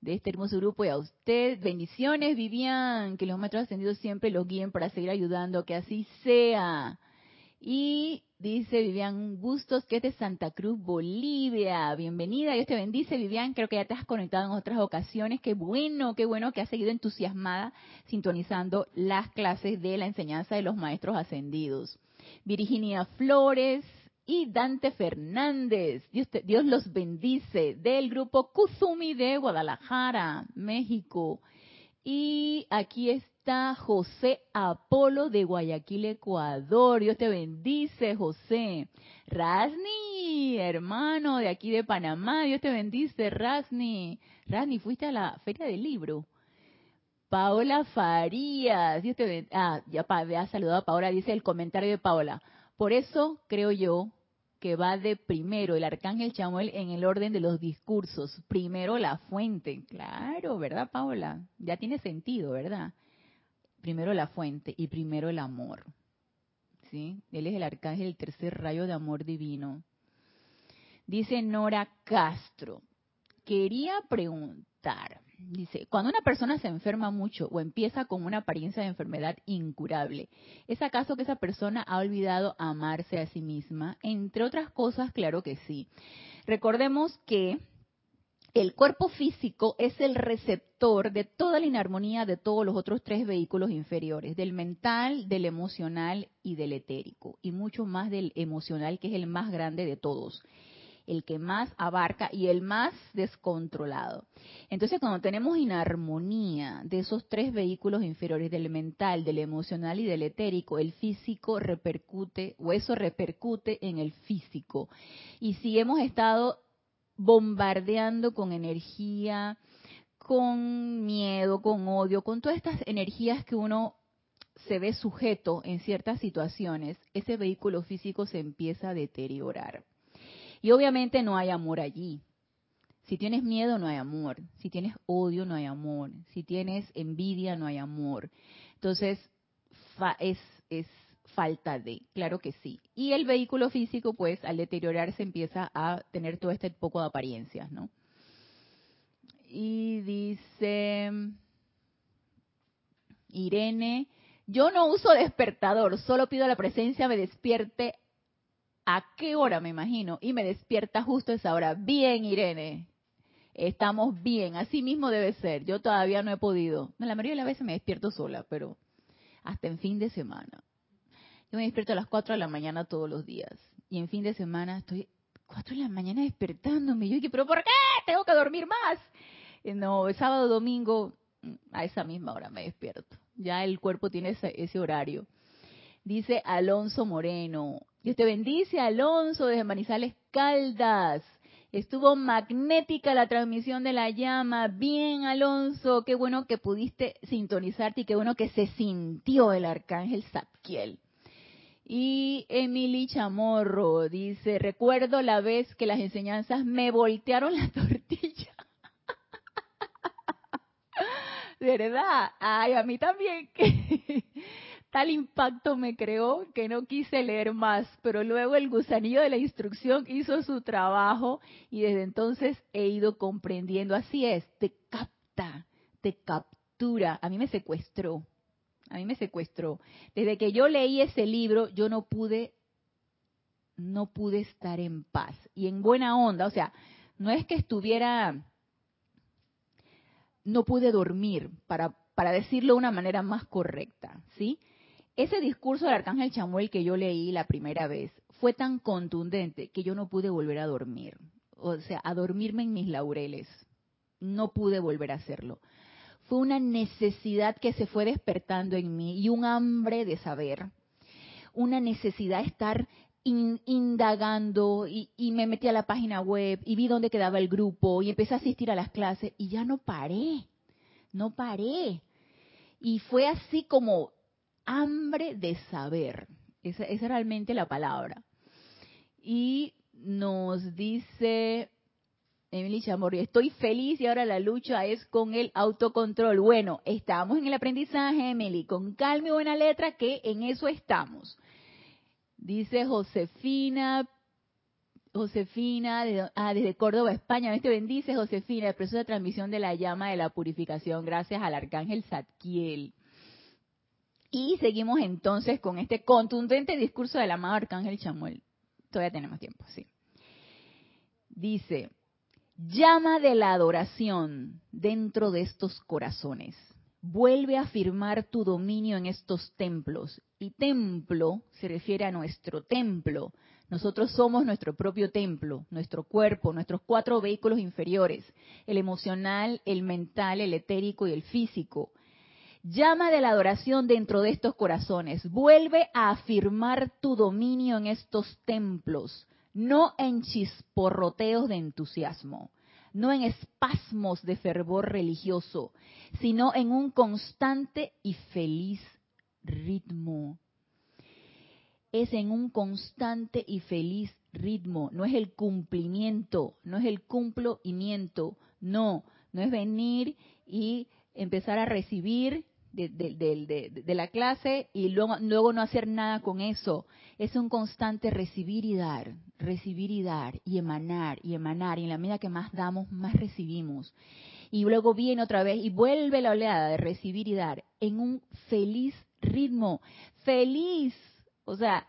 de este hermoso grupo y a usted. Bendiciones, Vivian, que los maestros ascendidos siempre los guíen para seguir ayudando, que así sea. Y dice Vivian Bustos, que es de Santa Cruz, Bolivia. Bienvenida, Dios te bendice, Vivian. Creo que ya te has conectado en otras ocasiones. Qué bueno, qué bueno que has seguido entusiasmada sintonizando las clases de la enseñanza de los maestros ascendidos. Virginia Flores, y Dante Fernández. Dios, los bendice del grupo Kuzumi de Guadalajara, México. Y aquí está José Apolo de Guayaquil, Ecuador. Dios te bendice, José. Rasni, hermano de aquí de Panamá. Dios te bendice, Rasni. Rasni, fuiste a la feria del libro. Paola Farías, Dios te bendice. Ah, ya saludado a Paola, dice el comentario de Paola. Por eso creo yo que va de primero el arcángel Chamuel en el orden de los discursos. Primero la fuente, claro, ¿verdad, Paola? Ya tiene sentido, ¿verdad? Primero la fuente y primero el amor. ¿Sí? Él es el arcángel, el tercer rayo de amor divino. Dice Nora Castro, quería preguntar, Dice, cuando una persona se enferma mucho o empieza con una apariencia de enfermedad incurable, ¿es acaso que esa persona ha olvidado amarse a sí misma? Entre otras cosas, claro que sí. Recordemos que el cuerpo físico es el receptor de toda la inarmonía de todos los otros tres vehículos inferiores, del mental, del emocional y del etérico, y mucho más del emocional, que es el más grande de todos el que más abarca y el más descontrolado. Entonces, cuando tenemos inarmonía de esos tres vehículos inferiores, del mental, del emocional y del etérico, el físico repercute, o eso repercute en el físico. Y si hemos estado bombardeando con energía, con miedo, con odio, con todas estas energías que uno se ve sujeto en ciertas situaciones, ese vehículo físico se empieza a deteriorar. Y obviamente no hay amor allí. Si tienes miedo, no hay amor. Si tienes odio, no hay amor. Si tienes envidia, no hay amor. Entonces, es, es falta de, claro que sí. Y el vehículo físico, pues, al deteriorarse empieza a tener todo este poco de apariencias, ¿no? Y dice Irene, yo no uso despertador, solo pido la presencia me despierte ¿A qué hora me imagino? Y me despierta justo esa hora. Bien, Irene. Estamos bien. Así mismo debe ser. Yo todavía no he podido. la mayoría de las veces me despierto sola, pero hasta en fin de semana. Yo me despierto a las 4 de la mañana todos los días. Y en fin de semana estoy 4 de la mañana despertándome. Yo dije, ¿pero por qué? Tengo que dormir más. Eh, no, el sábado, domingo, mm, a esa misma hora me despierto. Ya el cuerpo tiene ese horario. Dice Alonso Moreno. Dios te bendice, Alonso, desde Manizales Caldas. Estuvo magnética la transmisión de la llama. Bien, Alonso, qué bueno que pudiste sintonizarte y qué bueno que se sintió el arcángel Zadkiel. Y Emily Chamorro dice, recuerdo la vez que las enseñanzas me voltearon la tortilla. ¿De verdad? Ay, a mí también. Tal impacto me creó que no quise leer más, pero luego el gusanillo de la instrucción hizo su trabajo y desde entonces he ido comprendiendo. Así es, te capta, te captura. A mí me secuestró, a mí me secuestró. Desde que yo leí ese libro, yo no pude, no pude estar en paz y en buena onda. O sea, no es que estuviera, no pude dormir, para, para decirlo de una manera más correcta, ¿sí? Ese discurso del arcángel Chamuel que yo leí la primera vez fue tan contundente que yo no pude volver a dormir. O sea, a dormirme en mis laureles. No pude volver a hacerlo. Fue una necesidad que se fue despertando en mí y un hambre de saber. una necesidad de estar indagando y, y, me metí a la página web y vi dónde quedaba el grupo y empecé a asistir a las clases y ya no paré, no paré. Y fue así como hambre de saber. Esa, es realmente la palabra. Y nos dice Emily Chamorri, estoy feliz y ahora la lucha es con el autocontrol. Bueno, estamos en el aprendizaje, Emily, con calma y buena letra, que en eso estamos. Dice Josefina, Josefina, ah, desde Córdoba, España. Este bendice, Josefina, el proceso de transmisión de la llama de la purificación, gracias al arcángel Zadkiel. Y seguimos entonces con este contundente discurso del amado Arcángel Chamuel. Todavía tenemos tiempo, sí. Dice, llama de la adoración dentro de estos corazones. Vuelve a afirmar tu dominio en estos templos. Y templo se refiere a nuestro templo. Nosotros somos nuestro propio templo, nuestro cuerpo, nuestros cuatro vehículos inferiores, el emocional, el mental, el etérico y el físico llama de la adoración dentro de estos corazones. Vuelve a afirmar tu dominio en estos templos, no en chisporroteos de entusiasmo, no en espasmos de fervor religioso, sino en un constante y feliz ritmo. Es en un constante y feliz ritmo, no es el cumplimiento, no es el cumplimiento, no, no es venir y empezar a recibir de, la clase y luego, luego no hacer nada con eso. Es un constante recibir y dar, recibir y dar, y emanar, y emanar. Y en la medida que más damos, más recibimos. Y luego viene otra vez y vuelve la oleada de recibir y dar en un feliz ritmo. Feliz. O sea,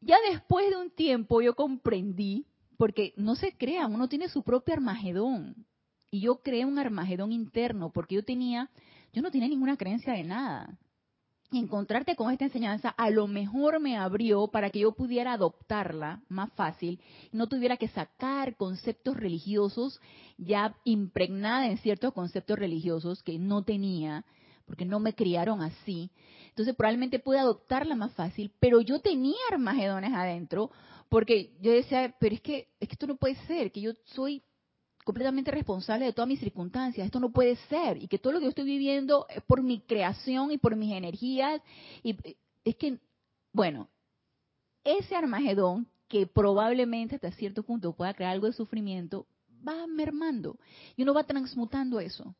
ya después de un tiempo yo comprendí, porque no se crean, uno tiene su propio Armagedón. Y yo creé un Armagedón interno, porque yo tenía yo no tenía ninguna creencia de nada. Encontrarte con esta enseñanza a lo mejor me abrió para que yo pudiera adoptarla más fácil, no tuviera que sacar conceptos religiosos ya impregnada en ciertos conceptos religiosos que no tenía, porque no me criaron así. Entonces probablemente pude adoptarla más fácil, pero yo tenía armagedones adentro, porque yo decía, pero es que, es que esto no puede ser, que yo soy completamente responsable de todas mis circunstancias. Esto no puede ser. Y que todo lo que yo estoy viviendo es por mi creación y por mis energías. Y es que, bueno, ese Armagedón, que probablemente hasta cierto punto pueda crear algo de sufrimiento, va mermando. Y uno va transmutando eso.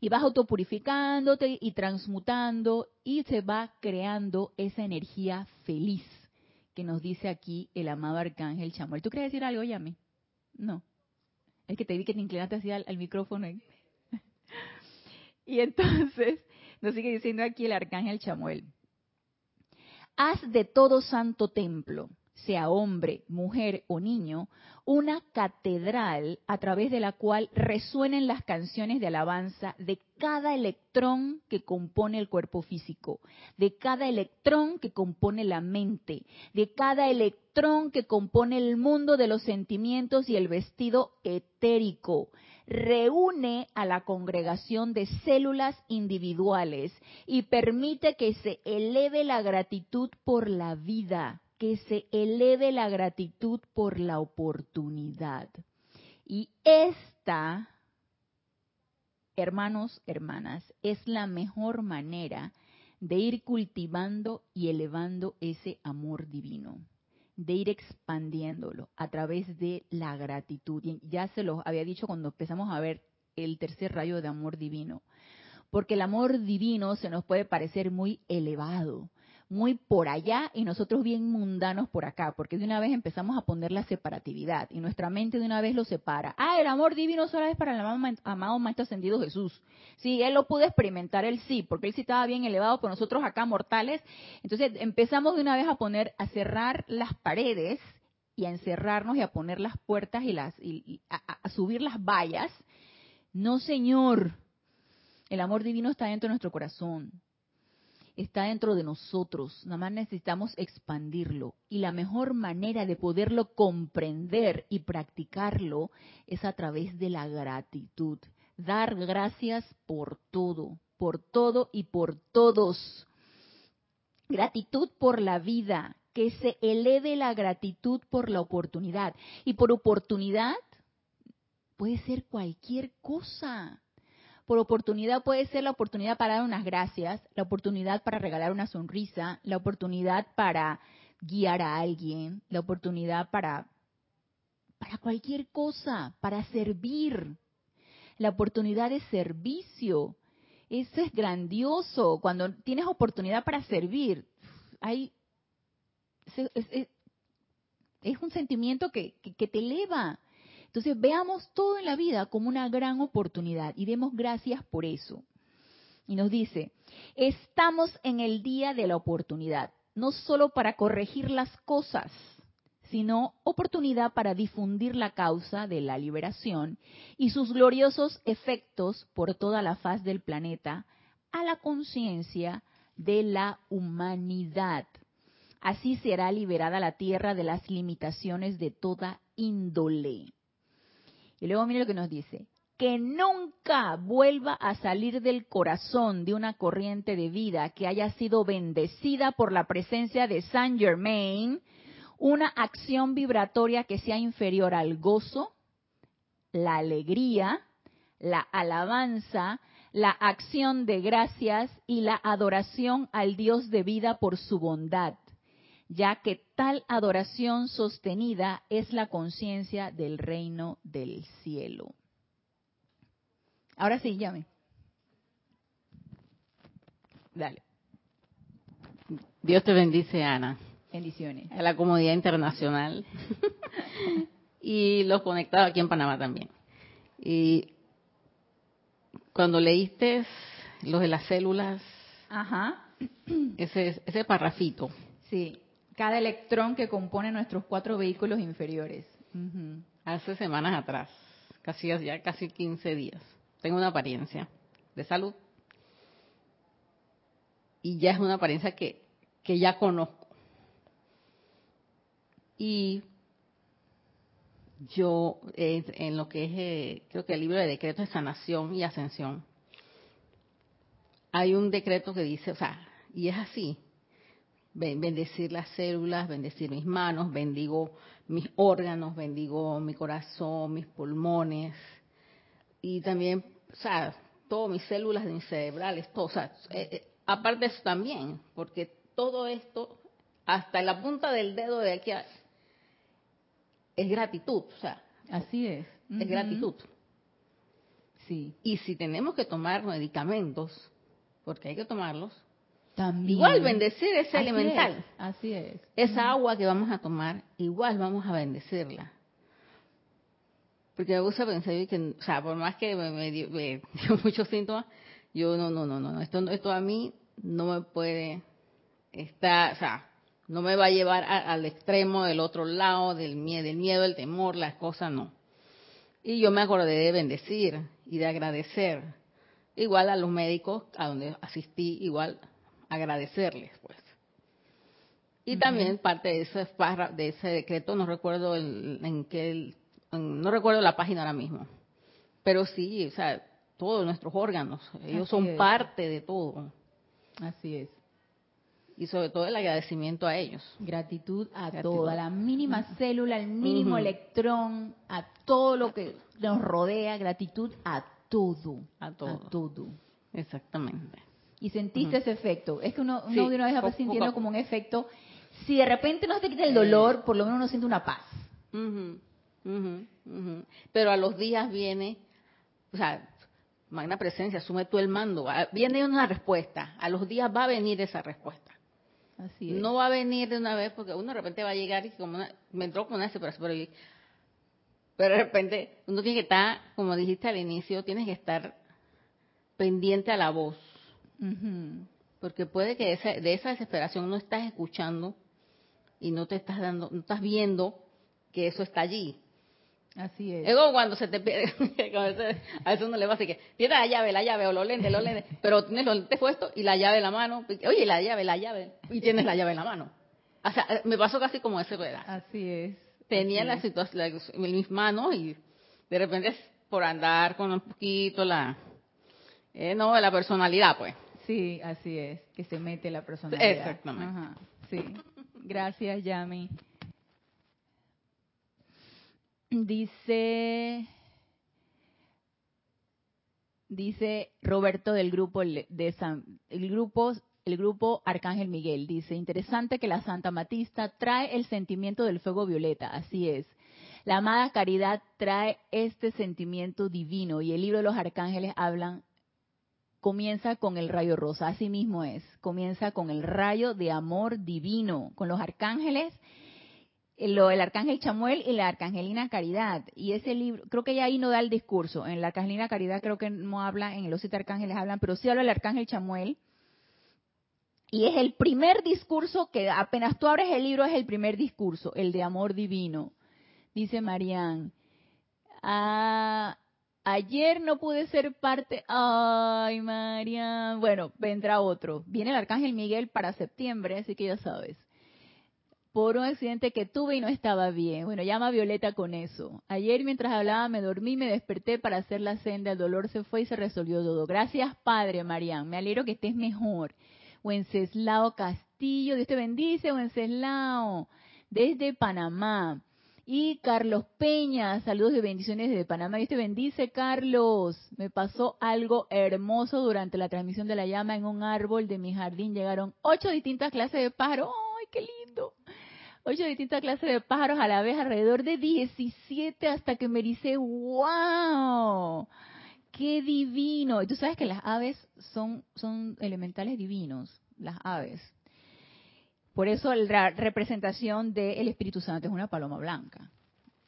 Y vas autopurificándote y transmutando y se va creando esa energía feliz que nos dice aquí el amado arcángel Chamuel. ¿Tú quieres decir algo, Yami? No. Es que te vi que te inclinaste hacia al, micrófono. y entonces nos sigue diciendo aquí el arcángel Chamuel. Haz de todo santo templo, sea hombre, mujer o niño, una catedral a través de la cual resuenen las canciones de alabanza de cada electrón que compone el cuerpo físico, de cada electrón que compone la mente, de cada electrón que compone el mundo de los sentimientos y el vestido etérico. Reúne a la congregación de células individuales y permite que se eleve la gratitud por la vida, que se eleve la gratitud por la oportunidad. Y esta, hermanos, hermanas, es la mejor manera de ir cultivando y elevando ese amor divino, de ir expandiéndolo a través de la gratitud. Y ya se los había dicho cuando empezamos a ver el tercer rayo de amor divino, porque el amor divino se nos puede parecer muy elevado, muy por allá y nosotros bien mundanos por acá, porque de una vez empezamos a poner la separatividad y nuestra mente de una vez lo separa. Ah, el amor divino solo es para el amado, Maestro Ascendido Jesús. Sí, él lo pudo experimentar, él sí, porque él sí estaba bien elevado, pero nosotros acá mortales. Entonces empezamos de una vez a poner, a cerrar las paredes y a encerrarnos y a poner las puertas y las y, a subir las vallas. No, señor. El amor divino está dentro de nuestro corazón está dentro de nosotros, nada más necesitamos expandirlo. Y la mejor manera de poderlo comprender y practicarlo es a través de la gratitud. Dar gracias por todo, por todo y por todos. Gratitud por la vida, que se eleve la gratitud por la oportunidad. Y por oportunidad puede ser cualquier cosa. Por oportunidad puede ser la oportunidad para dar unas gracias, la oportunidad para regalar una sonrisa, la oportunidad para guiar a alguien, la oportunidad para para cualquier cosa, para servir. La oportunidad de servicio. Eso es grandioso. Cuando tienes oportunidad para servir, hay, es, un sentimiento que, que te eleva. Entonces veamos todo en la vida como una gran oportunidad y demos gracias por eso. Y nos dice, estamos en el día de la oportunidad, no solo para corregir las cosas, sino oportunidad para difundir la causa de la liberación y sus gloriosos efectos por toda la faz del planeta a la conciencia de la humanidad. Así será liberada la tierra de las limitaciones de toda índole. Y luego mire lo que nos dice, que nunca vuelva a salir del corazón de una corriente de vida que haya sido bendecida por la presencia de Saint Germain, una acción vibratoria que sea inferior al gozo, la alegría, la alabanza, la acción de gracias y la adoración al Dios de vida por su bondad, ya que tal adoración sostenida es la conciencia del reino del cielo. Ahora sí, llame. Dale. Dios te bendice, Ana. Bendiciones. A la comodidad internacional. y los conectados aquí en Panamá también. Y cuando leíste los de las células, Ajá. Ese, ese parrafito. Sí, cada electrón que compone nuestros cuatro vehículos inferiores. Hace semanas atrás, casi ya casi 15 días, tengo una apariencia de salud. Y ya es una apariencia que, que ya conozco. Y yo, en lo que es, eh, creo que el libro de decretos de sanación y ascensión, hay un decreto que dice, o sea, y es así, bendecir las células, bendecir mis manos, bendigo mis órganos, bendigo mi corazón, mis pulmones, y también, o sea, todas mis células de mis cerebrales, todo, o sea, eh, eh, aparte de eso también, porque todo esto, hasta la punta del dedo de aquí a, es gratitud, o sea, así es, es gratitud. Sí. Y si tenemos que tomar medicamentos, porque hay que tomarlos, también. igual bendecir ese elemental. así es. Esa agua que vamos a tomar, igual vamos a bendecirla. Porque me gusta pensar que, o sea, por más que me, dio, muchos síntomas, yo no, no, no, no, esto, esto a mí no me puede estar, o sea, no me va a llevar al extremo del otro lado, del miedo, del miedo, el temor, las cosas, no. Y yo me acordé de bendecir y de agradecer. Igual a los médicos a donde asistí, igual agradecerles, pues. Y también parte de ese, de ese decreto, no recuerdo en qué, no recuerdo la página ahora mismo, pero sí, o sea, todos nuestros órganos, ellos son parte de todo. Así es y sobre todo el agradecimiento a ellos. Gratitud a toda, la mínima célula, el mínimo electrón, a todo lo que nos rodea, gratitud a todo, a todo. todo. Exactamente. Y sentiste ese efecto. Es que uno, de una vez va sintiendo como un efecto. Si de repente no te quita el dolor, por lo menos uno siente una paz. Pero a los días viene, o sea, magna presencia, asume tú el mando. Ah, viene una respuesta. A los días va a venir esa respuesta. No va a venir de una vez porque uno de repente va a llegar y como me entró con una pero de repente uno tiene que estar, como dijiste al inicio, tienes que estar pendiente a la voz. Porque puede que de esa desesperación no estás escuchando y no te estás dando, no estás viendo que eso está allí. Así es. Es como cuando se te pierde, a veces uno le va así que, pierde la llave, la llave, o los lentes, los lentes, pero tienes los lentes puestos y la llave en la mano, oye, la llave, la llave, y tienes la llave en la mano. O sea, me pasó casi como ese ¿verdad? Así es. Tenía la situación en mis manos y de repente por andar con un poquito la, eh, no, la personalidad, pues. Sí, así es, que se mete la persona. Exactamente. sí. Gracias, Yami. Dice dice Roberto del grupo de San, el grupo el grupo Arcángel Miguel dice, interesante que la Santa Matista trae el sentimiento del fuego violeta, así es. La amada caridad trae este sentimiento divino y el libro de los arcángeles hablan, comienza con el rayo rosa, así mismo es, comienza con el rayo de amor divino, con los arcángeles el, arcángel Chamuel y la arcangelina Caridad. Y ese libro, creo que ya ahí no da el discurso. En la arcangelina Caridad creo que no habla, en los siete arcángeles hablan, pero sí habla el arcángel Chamuel. Y es el primer discurso que apenas tú abres el libro es el primer discurso, el de amor divino. Dice Marían, ah, ayer no pude ser parte, ay Marian, bueno, vendrá otro. Viene el arcángel Miguel para septiembre, así que ya sabes por un accidente que tuve y no estaba bien. Bueno, llama a Violeta con eso. Ayer mientras hablaba me dormí, me desperté para hacer la senda, el dolor se fue y se resolvió todo. Gracias, Padre Marian. Me alegro que estés mejor. Wenceslao Castillo, Dios te bendice, Wenceslao, desde Panamá. Y Carlos Peña, saludos y bendiciones desde Panamá. Dios te bendice, Carlos. Me pasó algo hermoso durante la transmisión de la llama en un árbol de mi jardín. Llegaron ocho distintas clases de pájaros. ¡Ay, qué lindo! Ocho distintas clases de pájaros a la vez, alrededor de 17 hasta que me dice, ¡wow! ¡Qué divino! Y tú sabes que las aves son, son elementales divinos, las aves. Por eso la representación del Espíritu Santo es una paloma blanca.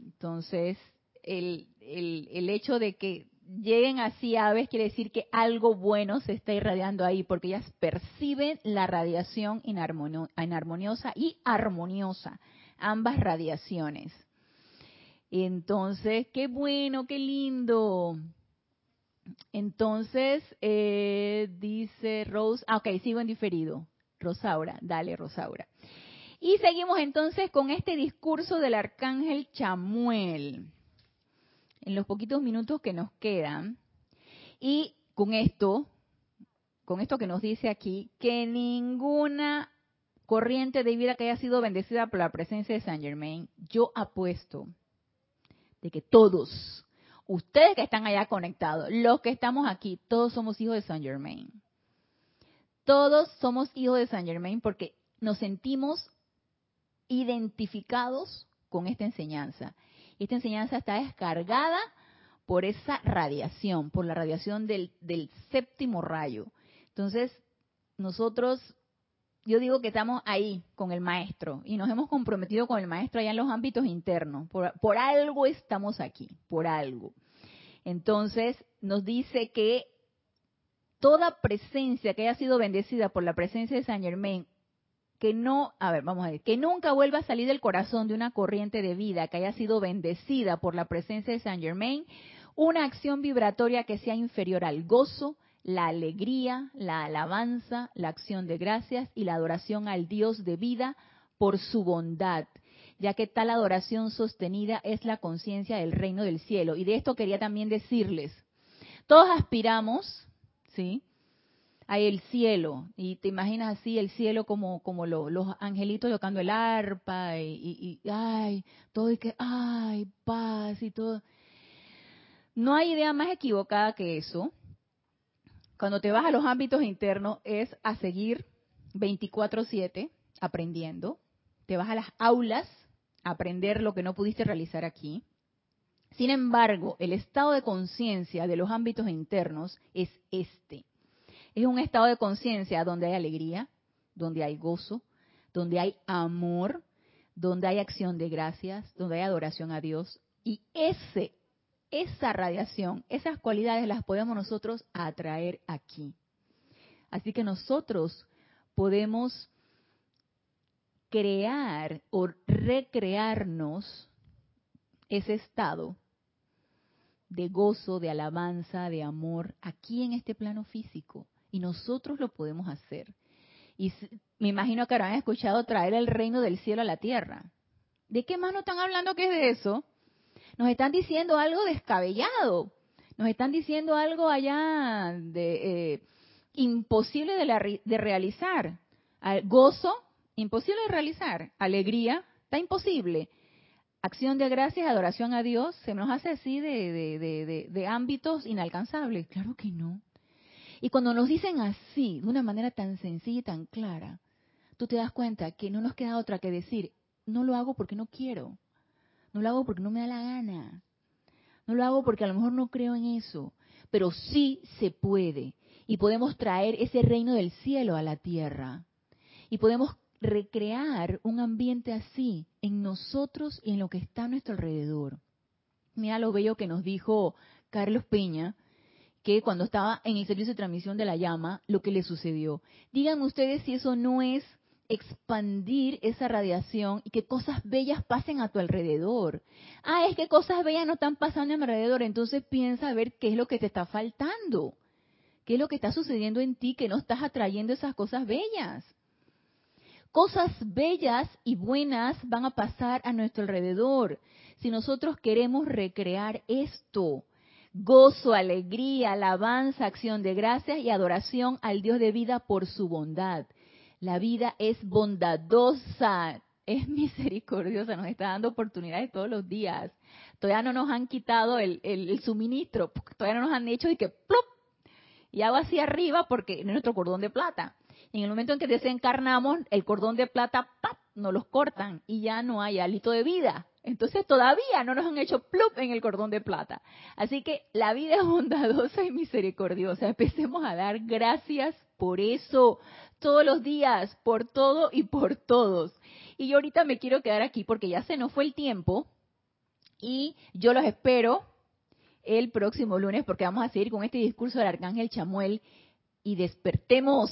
Entonces, el, el, hecho de que lleguen así aves quiere decir que algo bueno se está irradiando ahí, porque ellas perciben la radiación inarmoniosa y armoniosa, ambas radiaciones. Entonces, qué bueno, qué lindo. Entonces, eh, dice Rose, ah, ok, sigo en diferido. Rosaura, dale Rosaura. Y seguimos entonces con este discurso del arcángel Chamuel, en los poquitos minutos que nos quedan. Y con esto, con esto que nos dice aquí, que ninguna corriente de vida que haya sido bendecida por la presencia de Saint Germain, yo apuesto de que todos, ustedes que están allá conectados, los que estamos aquí, todos somos hijos de Saint Germain. Todos somos hijos de Saint Germain porque nos sentimos identificados con esta enseñanza. Esta enseñanza está descargada por esa radiación, por la radiación del, séptimo rayo. Entonces, nosotros, yo digo que estamos ahí con el maestro y nos hemos comprometido con el maestro allá en los ámbitos internos. Por algo estamos aquí, por algo. Entonces, nos dice que toda presencia que haya sido bendecida por la presencia de San Germain, que no, a ver, vamos a ver, que nunca vuelva a salir del corazón de una corriente de vida que haya sido bendecida por la presencia de San Germain, una acción vibratoria que sea inferior al gozo, la alegría, la alabanza, la acción de gracias y la adoración al Dios de vida por su bondad, ya que tal adoración sostenida es la conciencia del reino del cielo. Y de esto quería también decirles, todos aspiramos ¿sí? Hay el cielo, y te imaginas así el cielo como, como los angelitos tocando el arpa, y, y, ay, todo y que, ay, paz y todo. No hay idea más equivocada que eso. Cuando te vas a los ámbitos internos es a seguir 24/7 aprendiendo. Te vas a las aulas a aprender lo que no pudiste realizar aquí. Sin embargo, el estado de conciencia de los ámbitos internos es este. Es un estado de conciencia donde hay alegría, donde hay gozo, donde hay amor, donde hay acción de gracias, donde hay adoración a Dios. Y ese, esa radiación, esas cualidades las podemos nosotros atraer aquí. Así que nosotros podemos crear o recrearnos ese estado de gozo, de alabanza, de amor aquí en este plano físico. Y nosotros lo podemos hacer. Y me imagino que habrán escuchado traer el reino del cielo a la tierra. ¿De qué más nos están hablando que es de eso? Nos están diciendo algo descabellado. Nos están diciendo algo allá de... Eh, imposible de, de realizar. Gozo, imposible de realizar. Alegría, está imposible. Acción de gracias, adoración a Dios, se nos hace así de, ámbitos inalcanzables. Claro que no. Y cuando nos dicen así, de una manera tan sencilla y tan clara, tú te das cuenta que no nos queda otra que decir, no lo hago porque no quiero, no lo hago porque no me da la gana, no lo hago porque a lo mejor no creo en eso, pero sí se puede. Y podemos traer ese reino del cielo a la tierra. Y podemos recrear un ambiente así en nosotros y en lo que está a nuestro alrededor. Mira lo bello que nos dijo Carlos Peña, que cuando estaba en el servicio de transmisión de la llama, lo que le sucedió. Díganme ustedes si eso no es expandir esa radiación y que cosas bellas pasen a tu alrededor. Ah, es que cosas bellas no están pasando a mi alrededor, entonces piensa a ver qué es lo que te está faltando. ¿Qué es lo que está sucediendo en ti que no estás atrayendo esas cosas bellas? Cosas bellas y buenas van a pasar a nuestro alrededor si nosotros queremos recrear esto gozo, alegría, alabanza, acción de gracias y adoración al Dios de vida por su bondad. La vida es bondadosa, es misericordiosa, nos está dando oportunidades todos los días. Todavía no nos han quitado el, suministro, todavía no nos han hecho y que ¡plop! y hago así arriba porque es nuestro cordón de plata. En el momento en que desencarnamos, el cordón de plata ¡pap! nos los cortan y ya no hay hálito de vida. Entonces todavía no nos han hecho plup en el cordón de plata. Así que la vida es bondadosa y misericordiosa. Empecemos a dar gracias por eso todos los días, por todo y por todos. Y yo ahorita me quiero quedar aquí porque ya se nos fue el tiempo y yo los espero el próximo lunes porque vamos a seguir con este discurso del arcángel Chamuel y despertemos,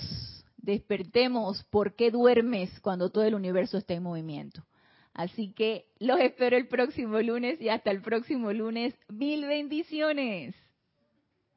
despertemos, ¿por qué duermes cuando todo el universo está en movimiento? Así que los espero el próximo lunes y hasta el próximo lunes. Mil bendiciones.